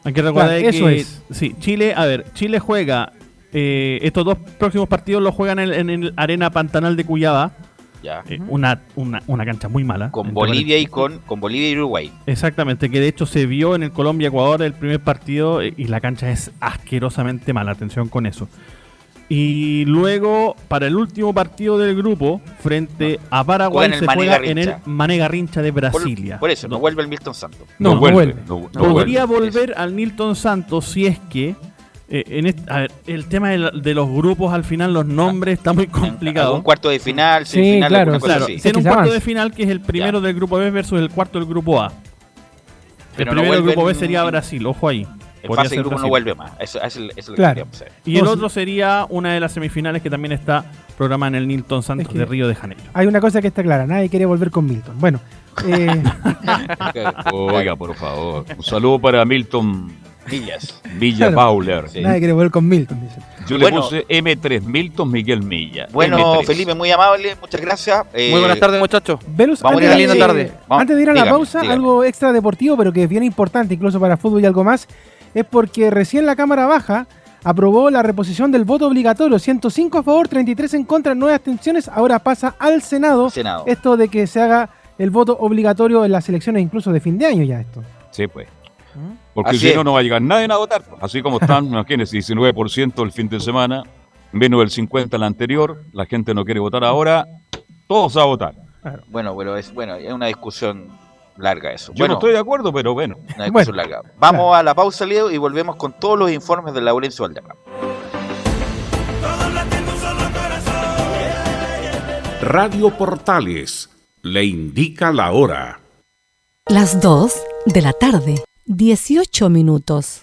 Hay que recordar Claro, que eso es. sí, Chile, a ver, Chile juega eh, estos dos próximos partidos los juegan en, en el Arena Pantanal de Cuyaba, Ya. eh, una, una, una cancha muy mala. Con Bolivia y con, con Bolivia y Uruguay. Exactamente, que de hecho se vio en el Colombia-Ecuador el primer partido eh, y la cancha es asquerosamente mala, atención con eso. Y luego, para el último partido del grupo, frente a Paraguay, se Mané juega en el Garrincha. Mané Garrincha de Brasilia. por eso, no vuelve el Milton Santos. No, no vuelve. no- no Podría vuelve. volver al Nilton Santos si es que. eh, en este- a ver, el tema de, la- de los grupos al final, los nombres, está muy complicado. Un cuarto de final, Sí, semifinal, claro, cosa Claro, así. Tiene un cuarto de final que es el primero del grupo B versus el cuarto del grupo A. El Pero primero del grupo B sería Brasil, ojo ahí. El Podría fase de ser grupo no vuelve más. Eso, eso es eso es lo que Claro. saber. Y el No, otro sería una de las semifinales que también está programada en el Nilton Santos Es que- de Río de Janeiro. Hay una cosa que está clara, nadie quiere volver con Milton. Bueno, eh, [LAUGHS] Oiga, por favor. Un saludo para Milton Villas. Villa Claro. Bauler. Sí. nadie quiere volver con Milton, dice. Yo Bueno. le puse M3 Milton Miguel Milla. Bueno, M3. Felipe, muy amable, muchas gracias. Eh, Muy buenas tardes, muchachos. Velus, Vamos a antes, ir a la tarde. Vamos, antes de ir a la dígame, pausa, dígame. algo extra deportivo, pero que es bien importante, incluso para fútbol y algo más, es porque recién la Cámara Baja aprobó la reposición del voto obligatorio, 105 a favor, 33 en contra, 9 abstenciones, ahora pasa al Senado, Senado. esto de que se haga el voto obligatorio en las elecciones incluso de fin de año ya esto. Sí, pues. Porque Así si es. no, no va a llegar nadie a votar. pues. Así como están, [LAUGHS] imagínense, 19% el fin de semana, menos del 50% el anterior, la gente no quiere votar ahora. Todos a votar. Bueno, pero es bueno, es una discusión larga eso. Yo bueno, no estoy de acuerdo, pero bueno. Una discusión larga. Vamos a la pausa, Leo, y volvemos con todos los informes de Laurencio Valderrama. Radio Portales le indica la hora. Las 2 de la tarde, 18 minutos.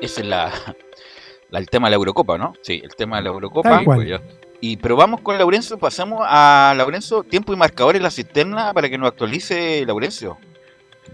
Es la, [LAUGHS] la- el tema de la Eurocopa, ¿no? Sí, el tema de la Eurocopa. Pues ya. Y pero vamos con Laurencio, pasamos a Laurencio, tiempo y marcador en la cisterna para que nos actualice Laurencio.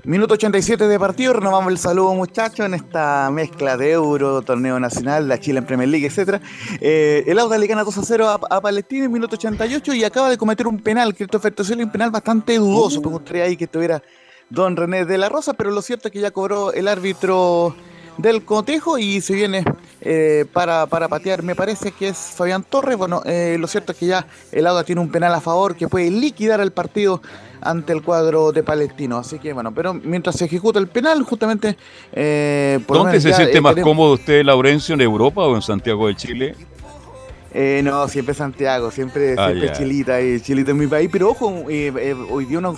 Minuto 87 de partido, renovamos el saludo muchachos en esta mezcla de Euro, torneo nacional, la Chile en Premier League, etc. el Auda le gana 2 a 0 a, a Palestina en minuto 88 y acaba de cometer un penal, Christopher Toselli, un penal bastante dudoso, me gustaría ahí que estuviera Don René de la Rosa, pero lo cierto es que ya cobró el árbitro del cotejo y se viene eh, para, para patear, me parece que es Fabián Torres. Bueno, eh, lo cierto es que ya el Auda tiene un penal a favor que puede liquidar el partido ante el cuadro de Palestino. Así que bueno, pero mientras se ejecuta el penal, justamente... eh, por ¿Dónde se ya, siente eh, más tenemos- cómodo usted, Laurencio, en Europa o en Santiago de Chile? Eh, no, siempre Santiago, siempre, Ah, siempre. Chilita, y Chilita en mi país, pero ojo, eh, eh, hoy día una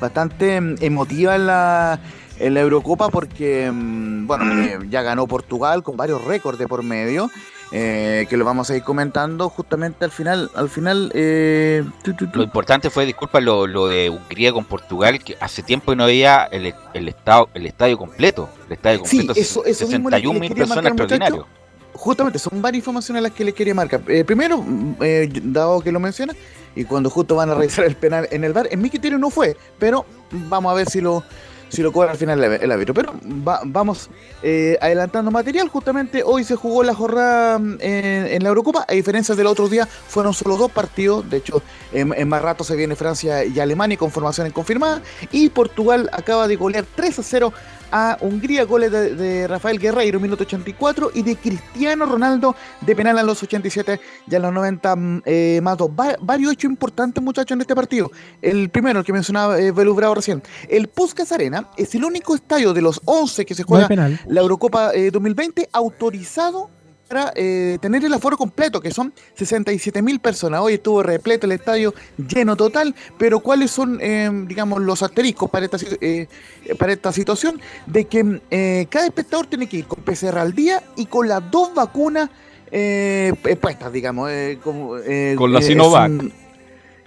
bastante mm, emotiva en la, en la Eurocopa porque, mm, bueno, eh, ya ganó Portugal con varios récords de por medio, eh, que lo vamos a ir comentando justamente al final, al final, eh, tu, tu, tu. Lo importante fue, disculpa, lo, lo de Hungría con Portugal, que hace tiempo no veía el, el, estado, el estadio completo. El estadio Sí, completo, eso- eso le- 61 le mil personas, extraordinario. Justamente, son varias informaciones las que les quería marcar. Eh, primero, mm, eh, dado que lo menciona, y cuando justo van a revisar el penal en el bar, en mi criterio no fue, pero vamos a ver si lo, si lo cobra al final el, árbitro. Pero va- vamos eh, adelantando material. Justamente hoy se jugó la jornada mm, en, la Eurocopa, a diferencia del otro día, fueron solo dos partidos. De hecho, en, en más rato se viene Francia y Alemania con formaciones confirmadas. Y Portugal acaba de golear 3 a 0 a Hungría, goles de, de Rafael Guerreiro, minuto 84, y de Cristiano Ronaldo de penal a los 87 y a los 90 mm, eh, más dos. Va- varios hechos importantes, muchachos, en este partido. El primero, el que mencionaba eh, Belu Bravo recién. El Puskas Arena es el único estadio de los 11 que se No juega penal. la Eurocopa eh, 2020 autorizado para eh, tener el aforo completo, que son 67 mil personas. Hoy estuvo repleto el estadio, lleno total, pero ¿cuáles son, eh, digamos, los asteriscos para esta, eh, para esta situación? De que eh, cada espectador tiene que ir con PCR al día y con las dos vacunas eh, puestas, digamos. eh, como, eh, Con la Sinovac. un-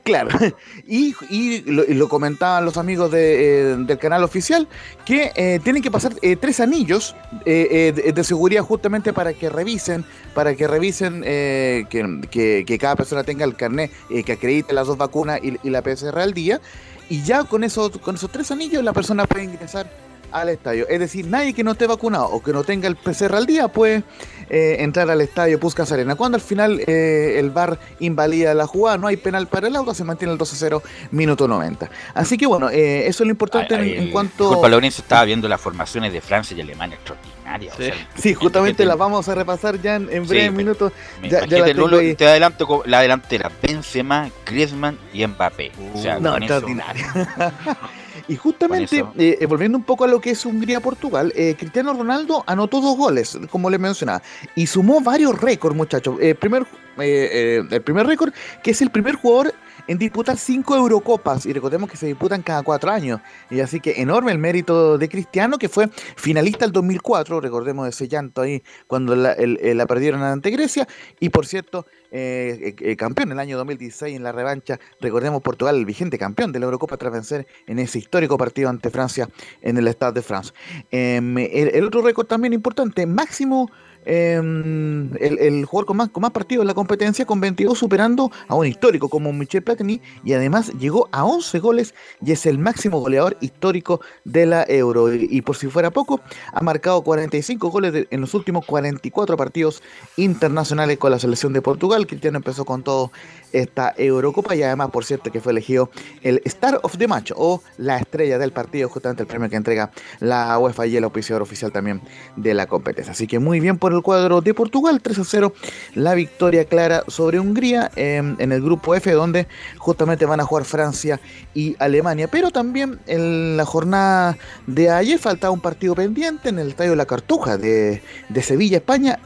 Claro, [LAUGHS] y, lo, comentaban los amigos eh, del canal oficial, que eh, tienen que pasar eh, tres anillos de, seguridad justamente para que revisen, para que revisen que, cada persona tenga el carnet que acredite las dos vacunas y, y la PCR al día, y ya con esos, con esos tres anillos la persona puede ingresar al estadio. Es decir, nadie que no esté vacunado o que no tenga el PCR al día puede eh, entrar al estadio Puskas Arena. Cuando al final eh, el VAR invalida la jugada, no hay penal para el auto, se mantiene el 2 a 0, minuto 90. Así que bueno, eh, eso es lo importante en, en cuanto... Disculpa, Lorenzo, estaba viendo las formaciones de Francia y Alemania extraordinarias. o sea, Sí, justamente las vamos a repasar ya en, en breves Sí, minutos. me- Ya, ya la tengo Lolo, ahí. te adelanto con la delantera Benzema, Griezmann y Mbappé. O sea, no, extraordinario. [LAUGHS] y justamente, eh, eh, volviendo un poco a lo que es Hungría-Portugal, eh, Cristiano Ronaldo anotó dos goles, como les mencionaba, y sumó varios récords, muchachos. Eh, primer, eh, eh, el primer récord, que es el primer jugador en disputar cinco Eurocopas, y recordemos que se disputan cada cuatro años, y así que enorme el mérito de Cristiano, que fue finalista el 2004, recordemos ese llanto ahí cuando eh, la perdieron ante Grecia, y por cierto, eh, eh, eh, campeón el año 2016 en la revancha, recordemos Portugal, el vigente campeón de la Eurocopa tras vencer en ese histórico partido ante Francia en el Stade de France. Em, el, el otro récord también importante, máximo em, el, jugador con más, partidos en la competencia, con 22 superando a un histórico como Michel Platini y además llegó a 11 goles y es el máximo goleador histórico de la Euro. Y, por si fuera poco, ha marcado 45 goles en los últimos 44 partidos internacionales con la selección de Portugal. Cristiano empezó con todo esta Eurocopa y además, por cierto, que fue elegido el Star of the Match o la estrella del partido, justamente el premio que entrega la UEFA y el auspiciador oficial también de la competencia. Así que muy bien el cuadro de Portugal, 3 a 0, la victoria clara sobre Hungría eh, en el grupo F, donde justamente van a jugar Francia y Alemania. Pero también en la jornada de ayer faltaba un partido pendiente en el Estadio La Cartuja de, de Sevilla, España.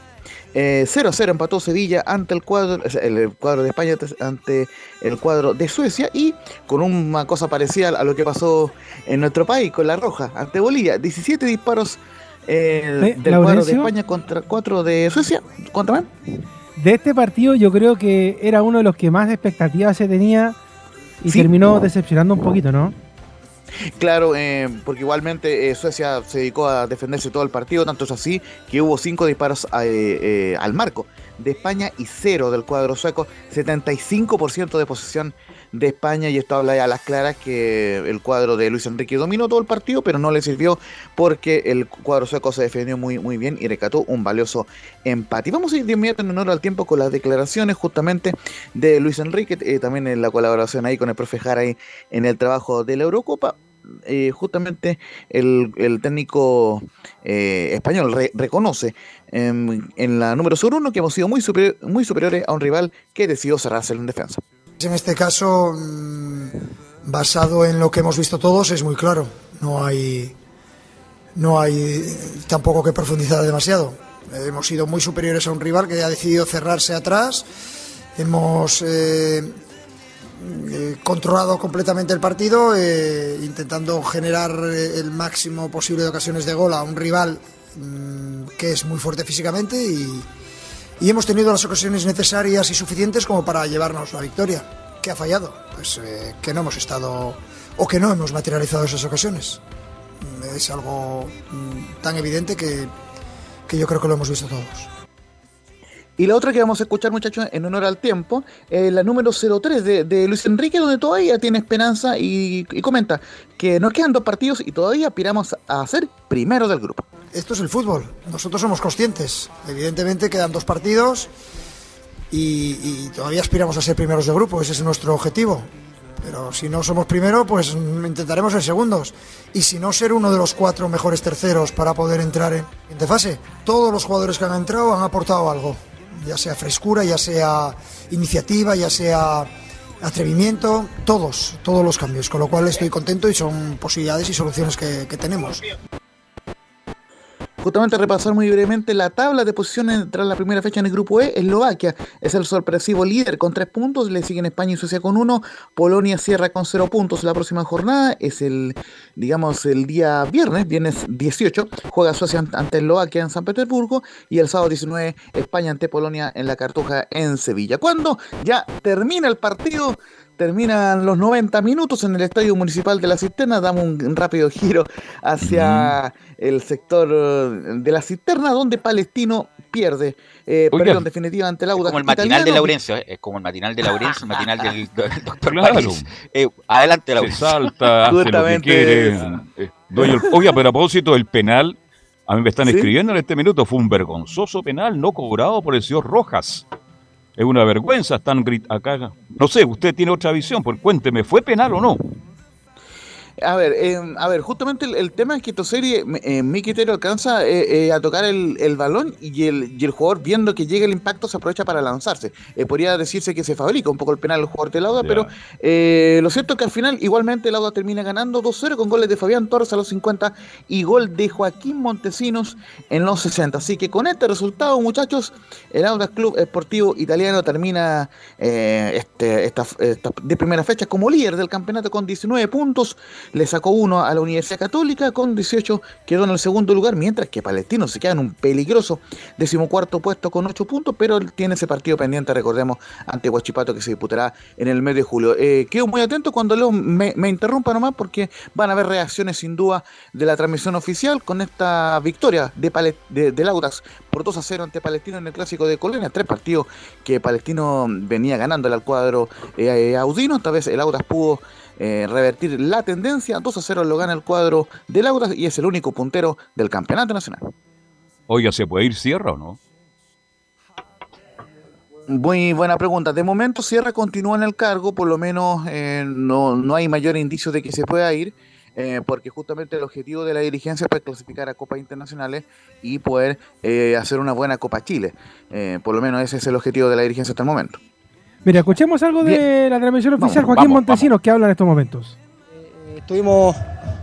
Eh, 0 a 0 empató Sevilla ante el cuadro, sea, el, cuadro de España ante el cuadro de Suecia y con una cosa parecida a lo que pasó en nuestro país con la Roja ante Bolivia. 17 disparos eh, del cuadro de. España contra 4 de Suecia. ¿Cuánto De este partido yo creo que era uno de los que más expectativas se tenía y Sí. terminó decepcionando un poquito, ¿no? Claro, eh, porque igualmente eh, Suecia se dedicó a defenderse todo el partido, tanto es así que hubo cinco disparos a, eh, eh, al marco de España y cero del cuadro sueco, 75% de posesión de España y esto habla ya a las claras que el cuadro de Luis Enrique dominó todo el partido, pero no le sirvió porque el cuadro sueco se defendió muy, muy bien y recató un valioso empate. Y vamos a ir de inmediato en honor al tiempo con las declaraciones justamente de Luis Enrique, eh, también en la colaboración ahí con el profe Jara en el trabajo de la Eurocopa. Eh, justamente el, técnico eh, español re- reconoce em, en la número 1 que hemos sido muy, muy superiores a un rival que decidió cerrarse en defensa. En este caso, mm, basado en lo que hemos visto todos, es muy claro. No hay, no hay tampoco que profundizar demasiado. Hemos sido muy superiores a un rival que ha decidido cerrarse atrás. Hemos eh, eh, controlado completamente el partido, eh, intentando generar el máximo posible de ocasiones de gol a un rival mm, que es muy fuerte físicamente y, y hemos tenido las ocasiones necesarias y suficientes como para llevarnos la victoria. ¿Qué ha fallado? Pues eh, que no hemos estado o que no hemos materializado esas ocasiones. Mm, Es algo mm, tan evidente que, que yo creo que lo hemos visto todos. Y la otra que vamos a escuchar, muchachos, en honor al tiempo, eh, la número 03 de, de Luis Enrique, donde todavía tiene esperanza y, y comenta que nos quedan dos partidos y todavía aspiramos a ser primero del grupo. Esto es el fútbol. Nosotros somos conscientes. Evidentemente quedan dos partidos y, todavía aspiramos a ser primeros de grupo. Ese es nuestro objetivo. Pero si no somos primero, pues intentaremos ser segundos. Y si no, ser uno de los cuatro mejores terceros para poder entrar en siguiente fase. Todos los jugadores que han entrado han aportado algo. Ya sea frescura, ya sea iniciativa, ya sea atrevimiento. Todos, todos los cambios. Con lo cual estoy contento y son posibilidades y soluciones que tenemos. Justamente repasar muy brevemente la tabla de posiciones tras la primera fecha en el grupo E. Eslovaquia es el sorpresivo líder con tres puntos, le siguen España y Suecia con uno, Polonia cierra con cero puntos. La próxima jornada es el, digamos, el día viernes, viernes 18, juega Suecia ant- ante Eslovaquia en San Petersburgo y el sábado 19 España ante Polonia en la Cartuja en Sevilla. Cuando ya termina el partido, terminan los 90 minutos en el Estadio Municipal de la Cisterna, damos un, rápido giro hacia el sector eh, de la Cisterna donde Palestino pierde, eh, perdió en definitiva ante el Como el matinal de. Laurencio, ¿eh? es como el matinal de Laurencio, el matinal [LAUGHS] del, doctor Claro. París. Eh, adelante, Se Laurencio. salta, hace lo que quiere. a propósito del penal, a mí me están ¿Sí? escribiendo en este minuto, fue un vergonzoso penal no cobrado por el señor Rojas. Es una vergüenza, están acá. No sé, usted tiene otra visión, pues cuénteme, ¿fue penal o no? A ver, eh, a ver, justamente el, el tema es que Toseri, eh, en mi criterio, alcanza eh, eh, a tocar el, el balón y el, y el jugador, viendo que llega el impacto, se aprovecha para lanzarse. Eh, podría decirse que se fabrica un poco el penal el jugador del Lauda, pero eh, lo cierto es que al final, igualmente, Lauda termina ganando 2-0 con goles de Fabián Torres a los 50 y gol de Joaquín Montesinos en los 60. Así que con este resultado, muchachos, el Audax Club Esportivo Italiano termina eh, este, esta, esta de primera fecha como líder del campeonato con 19 puntos. Le sacó uno a la Universidad Católica con 18, quedó en el segundo lugar, mientras que Palestino se queda en un peligroso decimocuarto puesto con 8 puntos, pero tiene ese partido pendiente, recordemos, ante Huachipato que se disputará en el mes de julio. Eh, quedo muy atento cuando Leo me, me interrumpa nomás porque van a haber reacciones sin duda de la transmisión oficial con esta victoria de, Pale- de, por 2 a 0 ante Palestino en el clásico de Colonia. Tres partidos que Palestino venía ganando al cuadro eh, audino. Esta vez el Audax pudo eh, revertir la tendencia. 2 a 0 lo gana el cuadro del Audax y es el único puntero del campeonato nacional. Oiga, ¿se puede ir Sierra o no? Muy buena pregunta. De momento Sierra continúa en el cargo, por lo menos eh, no, no hay mayor indicio de que se pueda ir, eh, porque justamente el objetivo de la dirigencia es clasificar a Copas Internacionales y poder eh, hacer una buena Copa Chile. Por lo menos ese es el objetivo de la dirigencia hasta el momento. Mira, escuchemos algo de la transmisión oficial. Joaquín vamos, Montesinos, que habla en estos momentos. Estuvimos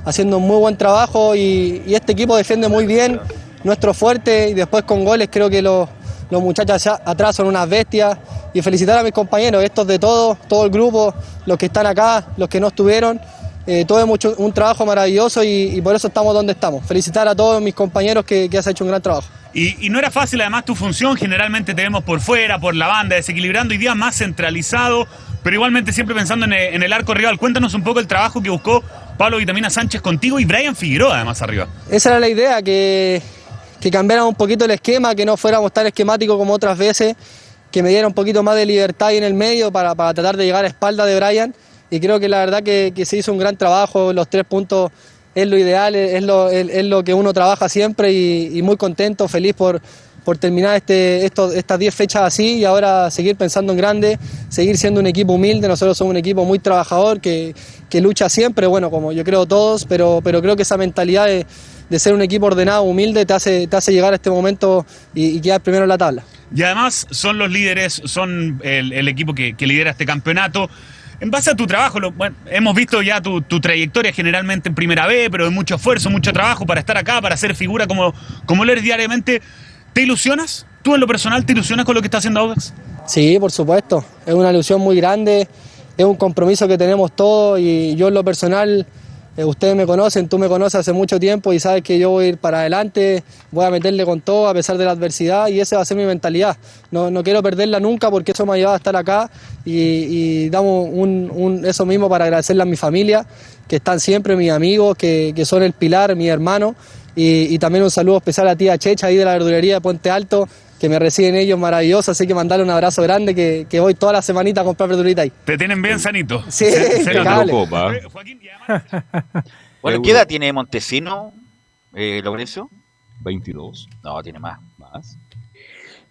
haciendo un muy buen trabajo y, y este equipo defiende muy bien, nuestro fuerte y después con goles creo que los, los muchachos allá atrás son unas bestias y felicitar a mis compañeros, estos de todos, todo el grupo, los que están acá, los que no estuvieron, eh, todo es mucho, un trabajo maravilloso y, y por eso estamos donde estamos. Felicitar a todos mis compañeros que, que has hecho un gran trabajo. Y, no era fácil además tu función, generalmente te vemos por fuera, por la banda, desequilibrando, y día más centralizado, pero igualmente siempre pensando en el, arco rival. Cuéntanos un poco el trabajo que buscó Pablo Vitamina Sánchez contigo y Brian Figueroa además arriba. Esa era la idea, que, que un poquito el esquema, que no fuéramos tan esquemáticos como otras veces, que me diera un poquito más de libertad ahí en el medio para, para tratar de llegar a espalda de Brian. Y creo que la verdad que, que se hizo un gran trabajo, los tres puntos es lo ideal, es lo, es, lo que uno trabaja siempre y, muy contento, feliz por, por terminar este, estos, estas 10 fechas así y ahora seguir pensando en grande, seguir siendo un equipo humilde. Nosotros somos un equipo muy trabajador que, que lucha siempre, bueno, como yo creo todos, pero, pero creo que esa mentalidad de, de ser un equipo ordenado, humilde, te hace, te hace llegar a este momento y, quedar primero en la tabla. Y además son los líderes, son el, equipo que lidera este campeonato. En base a tu trabajo, lo- bueno, hemos visto ya tu, tu trayectoria generalmente en Primera B, pero de mucho esfuerzo, mucho trabajo para estar acá, para hacer figura como, como lo eres diariamente. ¿Te ilusionas? ¿Tú en lo personal te ilusionas con lo que está haciendo Audax? Sí, por supuesto. Es una ilusión muy grande, es un compromiso que tenemos todos y yo en lo personal, eh, ustedes me conocen, tú me conoces hace mucho tiempo y sabes que yo voy a ir para adelante, voy a meterle con todo a pesar de la adversidad y esa va a ser mi mentalidad. No, no quiero perderla nunca porque eso me ha ayudado a estar acá y, damos un, un- eso mismo para agradecerle a mi familia, que están siempre, mis amigos, que, que son el pilar, mi hermano. Y, y también un saludo especial a tía Checha ahí de la verdulería de Puente Alto, que me reciben ellos maravillosos, así que mandarle un abrazo grande, que, que voy toda la semanita a comprar verdurita ahí. Te tienen bien sanito. Sí, Se- se impecable. Bueno, ¿qué edad tiene Montesino, eh, Lorenzo? 22. No, tiene más. Más.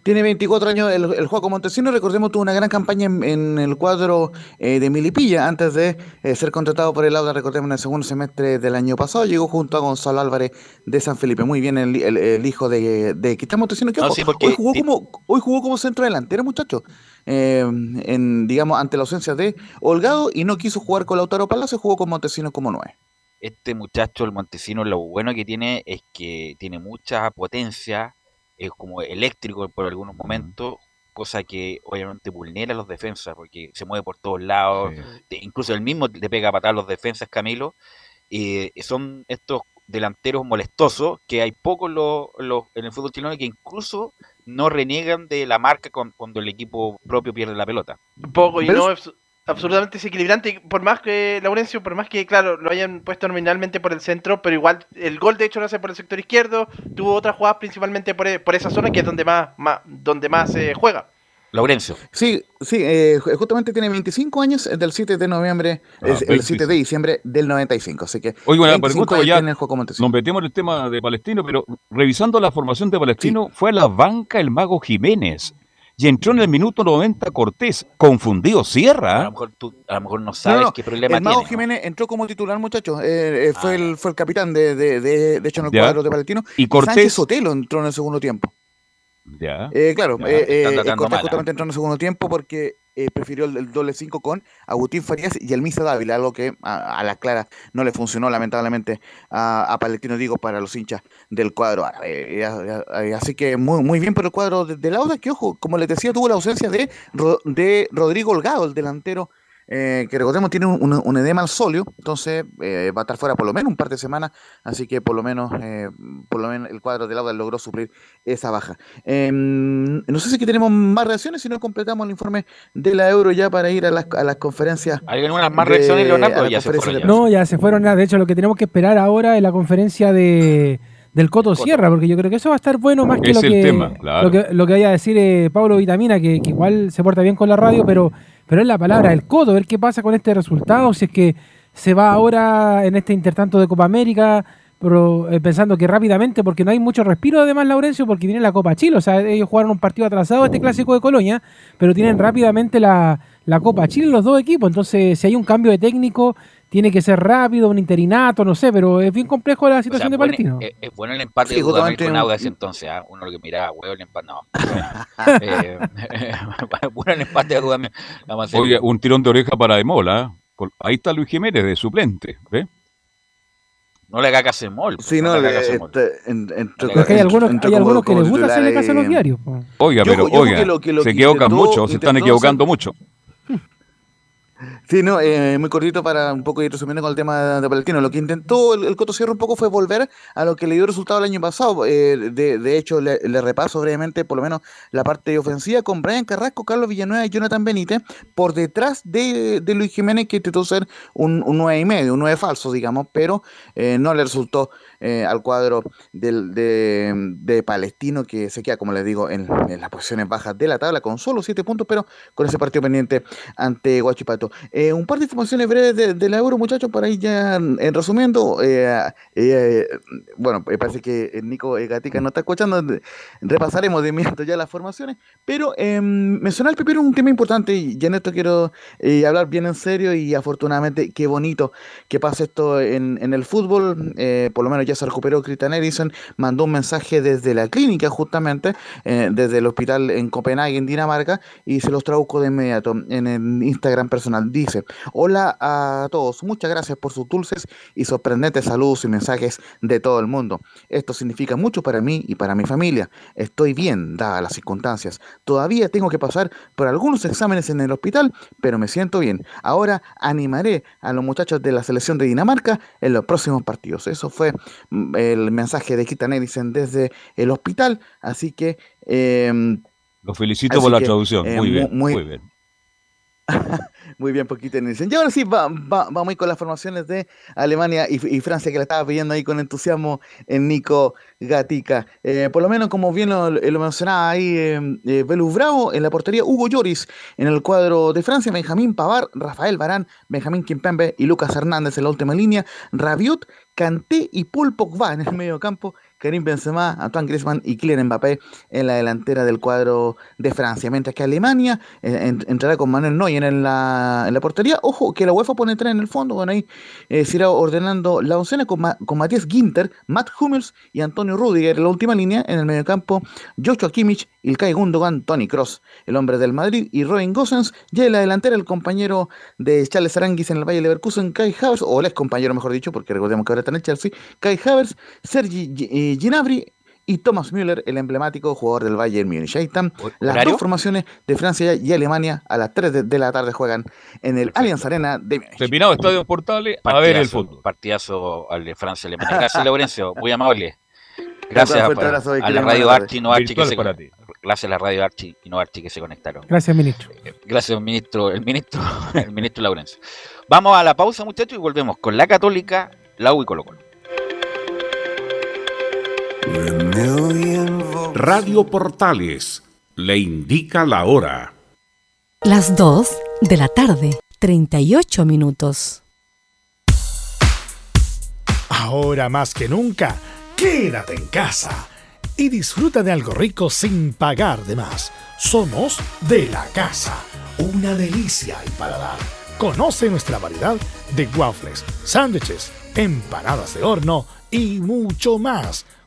Tiene 24 años el, el Juaco Montesino, recordemos, tuvo una gran campaña en, en el cuadro eh, de Milipilla antes de eh, ser contratado por el Auda, recordemos, en el segundo semestre del año pasado, llegó junto a Gonzalo Álvarez de San Felipe, muy bien el, el- el hijo de, de Cristian Montesino, que No, sí, hoy, jugó como, hoy jugó como centro delantero, muchachos, eh, en, digamos, ante la ausencia de Holgado y no quiso jugar con Lautaro Palacio, jugó con Montesino como nueve. este muchacho, el Montesino, lo bueno que tiene es que tiene mucha potencia, es como eléctrico por algunos momentos, cosa que obviamente vulnera a los defensas, porque se mueve por todos lados, incluso él mismo le pega a patar a los defensas, Camilo, y son estos delanteros molestosos que hay pocos los, los- en el fútbol chileno que incluso no reniegan de la marca con- cuando el equipo propio pierde la pelota. Un poco, y Pero no es absolutamente desequilibrante. Por más que, Laurencio, por más que, claro, lo hayan puesto nominalmente por el centro, pero igual el gol de hecho lo hace por el sector izquierdo. Tuvo otras jugadas principalmente por, e- por esa zona que es donde más, más, donde más se juega. Laurencio. Sí, sí, eh, ju- justamente tiene 25 años, es del 7 de noviembre, Ah, es el 25. 7 de diciembre del 95, así que Oye, 25 pregunta, ya tiene el juego Montesino. nos metemos en el tema de Palestino, pero revisando la formación de Palestino, fue a la banca el mago Jiménez y entró en el minuto 90 Cortés, confundido Sierra. A lo mejor tú a lo mejor no sabes no, qué problema el Mago tiene. Jiménez entró como titular, muchachos. eh, eh, fue, el, fue el capitán de, de, de, de hecho en el Ya. cuadro de Palestino. Y Cortés- Sánchez Sotelo entró en el segundo tiempo. Ya. Eh, claro, Ya, eh, eh, Cortés mal, ¿ah? justamente entró en el segundo tiempo porque eh, prefirió el, doble 5 con Agustín Farías y el Misa Dávila, algo que a, a la clara no le funcionó lamentablemente a, a Palestino, digo, para los hinchas del cuadro árabe. Eh, a- eh, así que muy, muy bien por el cuadro de, de Lauda, que ojo, como les decía, tuvo la ausencia de, de Rodrigo Holgado, el delantero eh, que recordemos tiene un, un- un edema al solio, entonces eh, va a estar fuera por lo menos un par de semanas, así que por lo menos, eh, por lo menos el cuadro de Lauda logró suplir esa baja. Eh, no sé si que tenemos más reacciones, si no completamos el informe de la Euro ya para ir a las, a las conferencias. ¿Hay algunas más reacciones, Leonardo? Ya se fueron ya. No, ya se fueron nada. De hecho, lo que tenemos que esperar ahora es la conferencia de del Coto Sierra, porque yo creo que eso va a estar bueno más que Es lo el que, tema, claro. lo que lo que vaya a decir eh, Pablo Vitamina, que, que igual se porta bien con la radio, pero, pero es la palabra del Coto, ver qué pasa con este resultado, si es que se va ahora en este intertanto de Copa América, pero eh, pensando que rápidamente, porque no hay mucho respiro además, Laurencio, porque viene la Copa Chile, o sea, ellos jugaron un partido atrasado este clásico de Colonia, pero tienen rápidamente la, la Copa Chile los dos equipos, entonces si hay un cambio de técnico, tiene que ser rápido, un interinato, no sé, pero es bien complejo la O sea, situación de bueno, Palestino. es, es bueno el empate Sí, de un- Audax entonces, ¿ah? uno lo que miraba, huevo, el empate, no. [LAUGHS] eh, [LAUGHS] bueno el empate de Dudamel. Oye, un tirón de oreja para Demola. Por- Ahí está Luis Jiménez de suplente. ¿ve? No le haga caso a Mol. Sí, no, le le- haga caso a Mol. este, en- hay algunos, hay algunos que les gusta hacerle caso a los diarios. Oiga, pero oiga, que lo que- lo se equivocan intentó- mucho, se están intentó equivocando mucho. Sí, no, eh, muy cortito para un poco ir resumiendo con el tema de Palestino. Lo que intentó el, el Coto Sierra un poco fue volver a lo que le dio resultado el año pasado. Eh, de, de hecho, le, repaso brevemente por lo menos la parte ofensiva con Brian Carrasco, Carlos Villanueva y Jonathan Benítez por detrás de, de Luis Jiménez, que intentó ser un, un 9 y medio, un 9 falso, digamos, pero eh, no le resultó eh, al cuadro del, de, Palestino, que se queda, como les digo, en, en las posiciones bajas de la tabla con solo 7 puntos, pero con ese partido pendiente ante Guachipato. Eh, un par de informaciones breves de, la Euro, muchachos, para ir ya en resumiendo. eh, eh, bueno, me parece que eh, Nico eh, Gatica no está escuchando. Repasaremos de inmediato ya las formaciones. Pero eh, mencionar primero un tema importante, y ya en esto quiero eh, hablar bien en serio y afortunadamente qué bonito que pasa esto en, en el fútbol. eh, por lo menos ya se recuperó Christian Eriksen, mandó un mensaje desde la clínica justamente, eh, desde el hospital en Copenhague, en Dinamarca, y se los traduzco de inmediato en el Instagram personal. Dice, hola a todos, muchas gracias por sus dulces y sorprendentes saludos y mensajes de todo el mundo. Esto significa mucho para mí y para mi familia. Estoy bien, dadas las circunstancias. Todavía tengo que pasar por algunos exámenes en el hospital, pero me siento bien. Ahora animaré a los muchachos de la selección de Dinamarca en los próximos partidos. Eso fue el mensaje de Kitan Eriksen desde el hospital, así que... em, Lo felicito por la que, traducción. eh, muy mu- bien, muy- muy bien. [LAUGHS] Muy bien, poquito en Y ahora sí, va- va- vamos con las formaciones de Alemania y, Francia, que la estaba pidiendo ahí con entusiasmo en Nico Gatica. Eh, por lo menos, como bien lo, lo mencionaba ahí, eh, eh, Belus Bravo, en la portería Hugo Lloris, en el cuadro de Francia, Benjamín Pavar, Rafael Barán, Benjamín Kimpembe y Lucas Hernández en la última línea, Rabiot, Kanté y Paul Pogba en el medio campo, Karim Benzema, Antoine Griezmann y Kylian Mbappé en la delantera del cuadro de Francia. Mientras que Alemania eh, en- entrará con Manuel Neuer en la, en la portería. Ojo, que la UEFA pone tres en el fondo. Bueno, ahí eh, se irá ordenando la oncena con, con Matías Ginter, Matt Hummels y Antonio Rudiger en la última línea. En el mediocampo, Joshua Kimmich, Ilkay Gundogan, Tony Cross, el hombre del Madrid, y Robin Gosens. Ya en la delantera, el compañero de Charles Aranguis en el Valle Leverkusen, Kai Havertz, o el ex compañero, mejor dicho, porque recordemos que ahora está en el Chelsea, Kai Havertz, Sergi Gi- eh, Gnabry y Thomas Müller, el emblemático jugador del Bayern Múnich. Ahí están las ¿Horario? dos formaciones de Francia y Alemania a las 3 de, de la tarde juegan en el Allianz Arena de Múnich. Terminado Estadio Portales, a ver el Partidazo, fútbol. Partidazo al de Francia Alemania. Gracias, Laurencio. Muy amable. Gracias fuerte a, abrazo y a la radio. Archi y no Archi que se para conectaron. Gracias a la radio Archi y no Archi que se conectaron. Gracias, ministro. Gracias, ministro, el ministro, [LAUGHS] el ministro Laurencio. Vamos a la pausa, muchachos, y volvemos con la Católica, la U y Colo Colo. Radio Portales le indica la hora. Las 2 de la tarde, 38 minutos. Ahora más que nunca, quédate en casa y disfruta de algo rico sin pagar de más. Somos de la casa, una delicia al paladar. Conoce nuestra variedad de waffles, sándwiches, empanadas de horno y mucho más.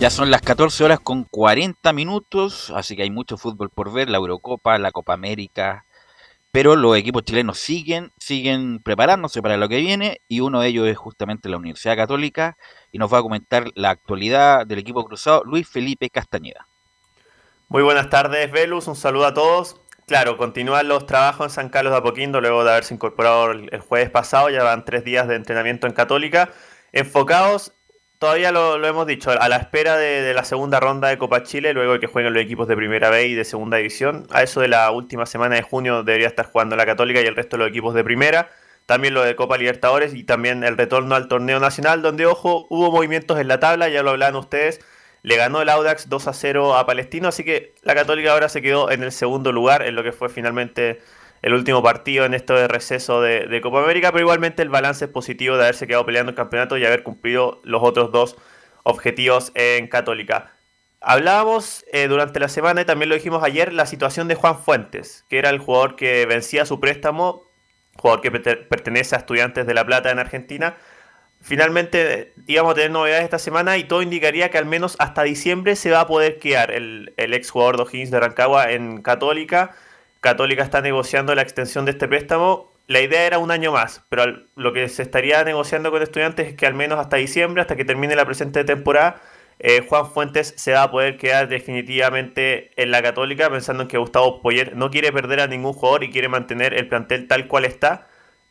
Ya son las 14 horas con 40 minutos, así que hay mucho fútbol por ver, la Eurocopa, la Copa América, pero los equipos chilenos siguen, siguen preparándose para lo que viene y uno de ellos es justamente la Universidad Católica y nos va a comentar la actualidad del equipo cruzado Luis Felipe Castañeda. Muy buenas tardes, Velus. Un saludo a todos. Claro, continúan los trabajos en San Carlos de Apoquindo luego de haberse incorporado el jueves pasado. Ya van tres días de entrenamiento en Católica. Enfocados, todavía lo, lo hemos dicho, a la espera de, de la segunda ronda de Copa Chile, luego de que jueguen los equipos de Primera B y de Segunda División. A eso de la última semana de junio debería estar jugando la Católica y el resto de los equipos de Primera. También lo de Copa Libertadores y también el retorno al torneo nacional, donde, ojo, hubo movimientos en la tabla, ya lo hablaban ustedes. Le ganó el Audax 2 a 0 a Palestino, así que la Católica ahora se quedó en el segundo lugar en lo que fue finalmente el último partido en esto de receso de, Copa América, pero igualmente el balance es positivo de haberse quedado peleando el campeonato y haber cumplido los otros dos objetivos en Católica. Hablábamos eh, durante la semana y también lo dijimos ayer, la situación de Juan Fuentes, que era el jugador que vencía su préstamo, jugador que perte- pertenece a Estudiantes de La Plata en Argentina. Finalmente íbamos a tener novedades esta semana y todo indicaría que al menos hasta diciembre se va a poder quedar el, ex jugador de de Rancagua en Católica. Católica está negociando la extensión de este préstamo. La idea era un año más, pero lo que se estaría negociando con estudiantes es que al menos hasta diciembre, hasta que termine la presente temporada, eh, Juan Fuentes se va a poder quedar definitivamente en la Católica, pensando en que Gustavo Poyet no quiere perder a ningún jugador y quiere mantener el plantel tal cual está.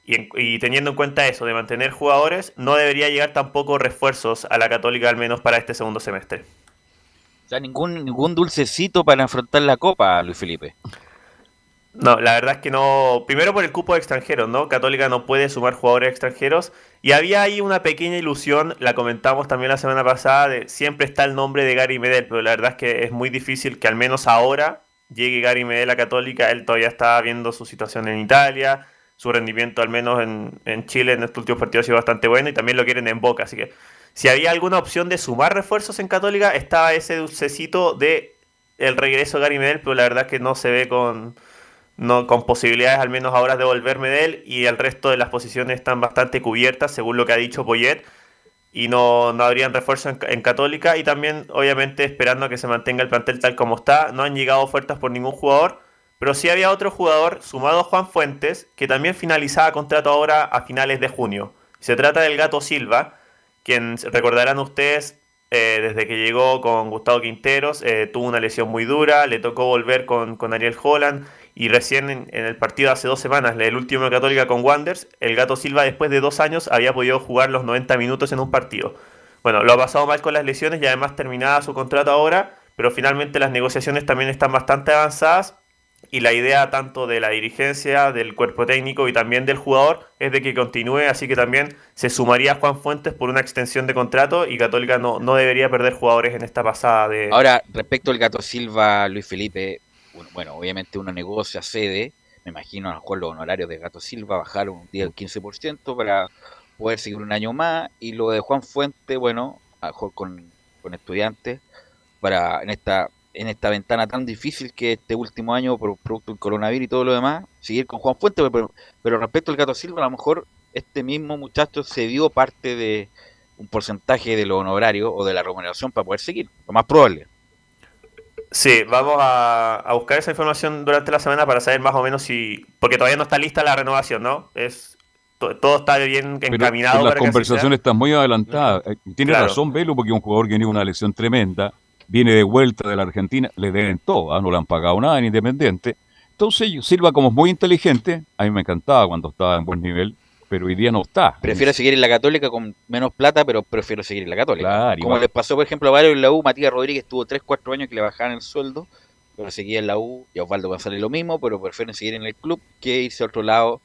Y teniendo en cuenta eso, de mantener jugadores, no debería llegar tampoco refuerzos a la Católica, al menos para este segundo semestre. O sea, ningún, ningún dulcecito para afrontar la Copa, Luis Felipe. No, la verdad es que no. Primero por el cupo de extranjeros, ¿no? Católica no puede sumar jugadores extranjeros. Y había ahí una pequeña ilusión, la comentamos también la semana pasada, de siempre está el nombre de Gary Medel, pero la verdad es que es muy difícil que al menos ahora llegue Gary Medel a Católica, él todavía está viendo su situación en Italia, su rendimiento al menos en, en Chile en estos últimos partidos ha sido bastante bueno y también lo quieren en Boca, así que si había alguna opción de sumar refuerzos en Católica, estaba ese dulcecito de el regreso de Gary Medel, pero la verdad es que no se ve con, no, con posibilidades al menos ahora de volver Medel y el resto de las posiciones están bastante cubiertas según lo que ha dicho Poyet y no, no habrían refuerzo en, Católica y también obviamente esperando a que se mantenga el plantel tal como está, no han llegado ofertas por ningún jugador, pero sí había otro jugador sumado Juan Fuentes que también finalizaba contrato ahora a finales de junio. Se trata del Gato Silva, quien recordarán ustedes eh, desde que llegó con Gustavo Quinteros, eh, tuvo una lesión muy dura, le tocó volver con, con Ariel Holland y recién en, el partido hace dos semanas, el último de Católica con Wanders, el Gato Silva después de dos años había podido jugar los 90 minutos en un partido. Bueno, lo ha pasado mal con las lesiones y además terminada su contrato ahora, pero finalmente las negociaciones también están bastante avanzadas y la idea tanto de la dirigencia, del cuerpo técnico y también del jugador es de que continúe, así que también se sumaría Juan Fuentes por una extensión de contrato y Católica no, no debería perder jugadores en esta pasada de... Ahora, respecto al Gato Silva, Luis Felipe, bueno, obviamente uno negocia, cede, me imagino a lo mejor los honorarios de Gato Silva bajaron un día el 15% para poder seguir un año más y lo de Juan Fuentes, bueno, a lo mejor con, con estudiantes, para en esta en esta ventana tan difícil que este último año por producto del coronavirus y todo lo demás, seguir con Juan Fuentes, pero, pero respecto al Gato Silva, a lo mejor este mismo muchacho se dio parte de un porcentaje de lo honorario o de la remuneración para poder seguir, lo más probable. Sí, vamos a, a, buscar esa información durante la semana para saber más o menos si. Porque todavía no está lista la renovación, ¿no? Es todo está bien encaminado. Pero las conversaciones están muy adelantadas. Tiene claro. razón Velo, porque un jugador que tiene una lesión tremenda viene de vuelta de la Argentina, le deben todo, ¿eh? no le han pagado nada en Independiente. Entonces Silva como es muy inteligente, a mí me encantaba cuando estaba en buen nivel, pero hoy día no está. Prefiero seguir en la Católica con menos plata, pero prefiero seguir en la Católica. Claro, como les pasó, por ejemplo, a varios en la U, Matías Rodríguez tuvo 3, 4 años que le bajaban el sueldo, pero seguía en la U, y a Osvaldo González lo mismo, pero prefieren seguir en el club que irse a otro lado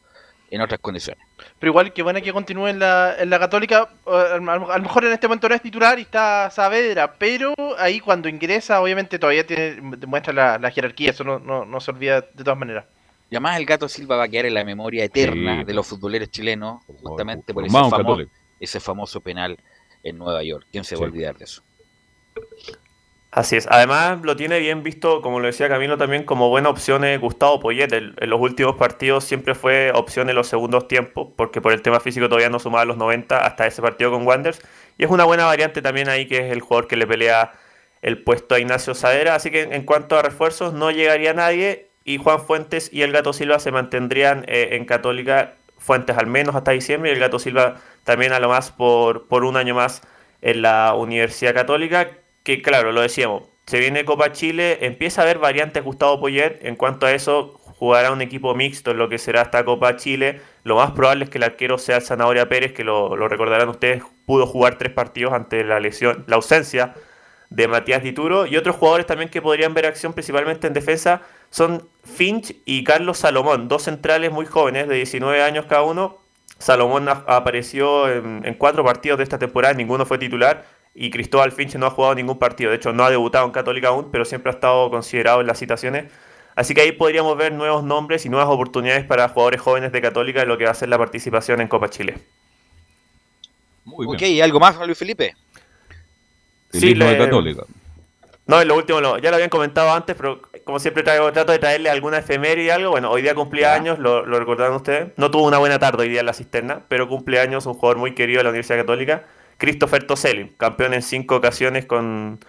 en otras condiciones. Pero igual que bueno que continúe en la, en la Católica, a lo mejor en este momento no es titular y está Saavedra, pero ahí cuando ingresa obviamente todavía tiene, demuestra la, la jerarquía, eso no, no, no, se olvida de todas maneras. Y además el Gato Silva va a quedar en la memoria eterna sí. de los futboleros chilenos, justamente por, por, ese, famo ese, famoso penal en Nueva York. ¿Quién se sí. va a olvidar de eso? Así es. Además, lo tiene bien visto, como lo decía Camilo, también como buena opción es Gustavo Poyet. En, los últimos partidos siempre fue opción en los segundos tiempos, porque por el tema físico todavía no sumaba los 90 hasta ese partido con Wanderers. Y es una buena variante también ahí, que es el jugador que le pelea el puesto a Ignacio Sadera. Así que en cuanto a refuerzos, no llegaría nadie. Y Juan Fuentes y el Gato Silva se mantendrían eh, en Católica, Fuentes al menos hasta diciembre, y el Gato Silva también a lo más por, por un año más en la Universidad Católica que claro, lo decíamos, se viene Copa Chile, empieza a haber variantes Gustavo Poyet, en cuanto a eso jugará un equipo mixto en lo que será esta Copa Chile, lo más probable es que el arquero sea el Zanahoria Pérez, que lo, lo recordarán ustedes, pudo jugar tres partidos ante la lesión, la ausencia de Matías Dituro, y otros jugadores también que podrían ver acción principalmente en defensa son Finch y Carlos Salomón, dos centrales muy jóvenes, de 19 años cada uno, Salomón apareció en, en cuatro partidos de esta temporada, ninguno fue titular, y Cristóbal Finch no ha jugado ningún partido, de hecho no ha debutado en Católica aún, pero siempre ha estado considerado en las citaciones. Así que ahí podríamos ver nuevos nombres y nuevas oportunidades para jugadores jóvenes de Católica en lo que va a ser la participación en Copa Chile. Muy bien. Ok, ¿y algo más, Luis Felipe? Sí, le... de Católica. No, en lo último lo, ya lo habían comentado antes, pero como siempre traigo, trato de traerle alguna efeméride y algo. Bueno, hoy día cumplía años, lo, lo recordaron ustedes. No tuvo una buena tarde hoy día en la cisterna, pero cumpleaños un jugador muy querido de la Universidad Católica. Christopher Toselli, campeón en cinco ocasiones con,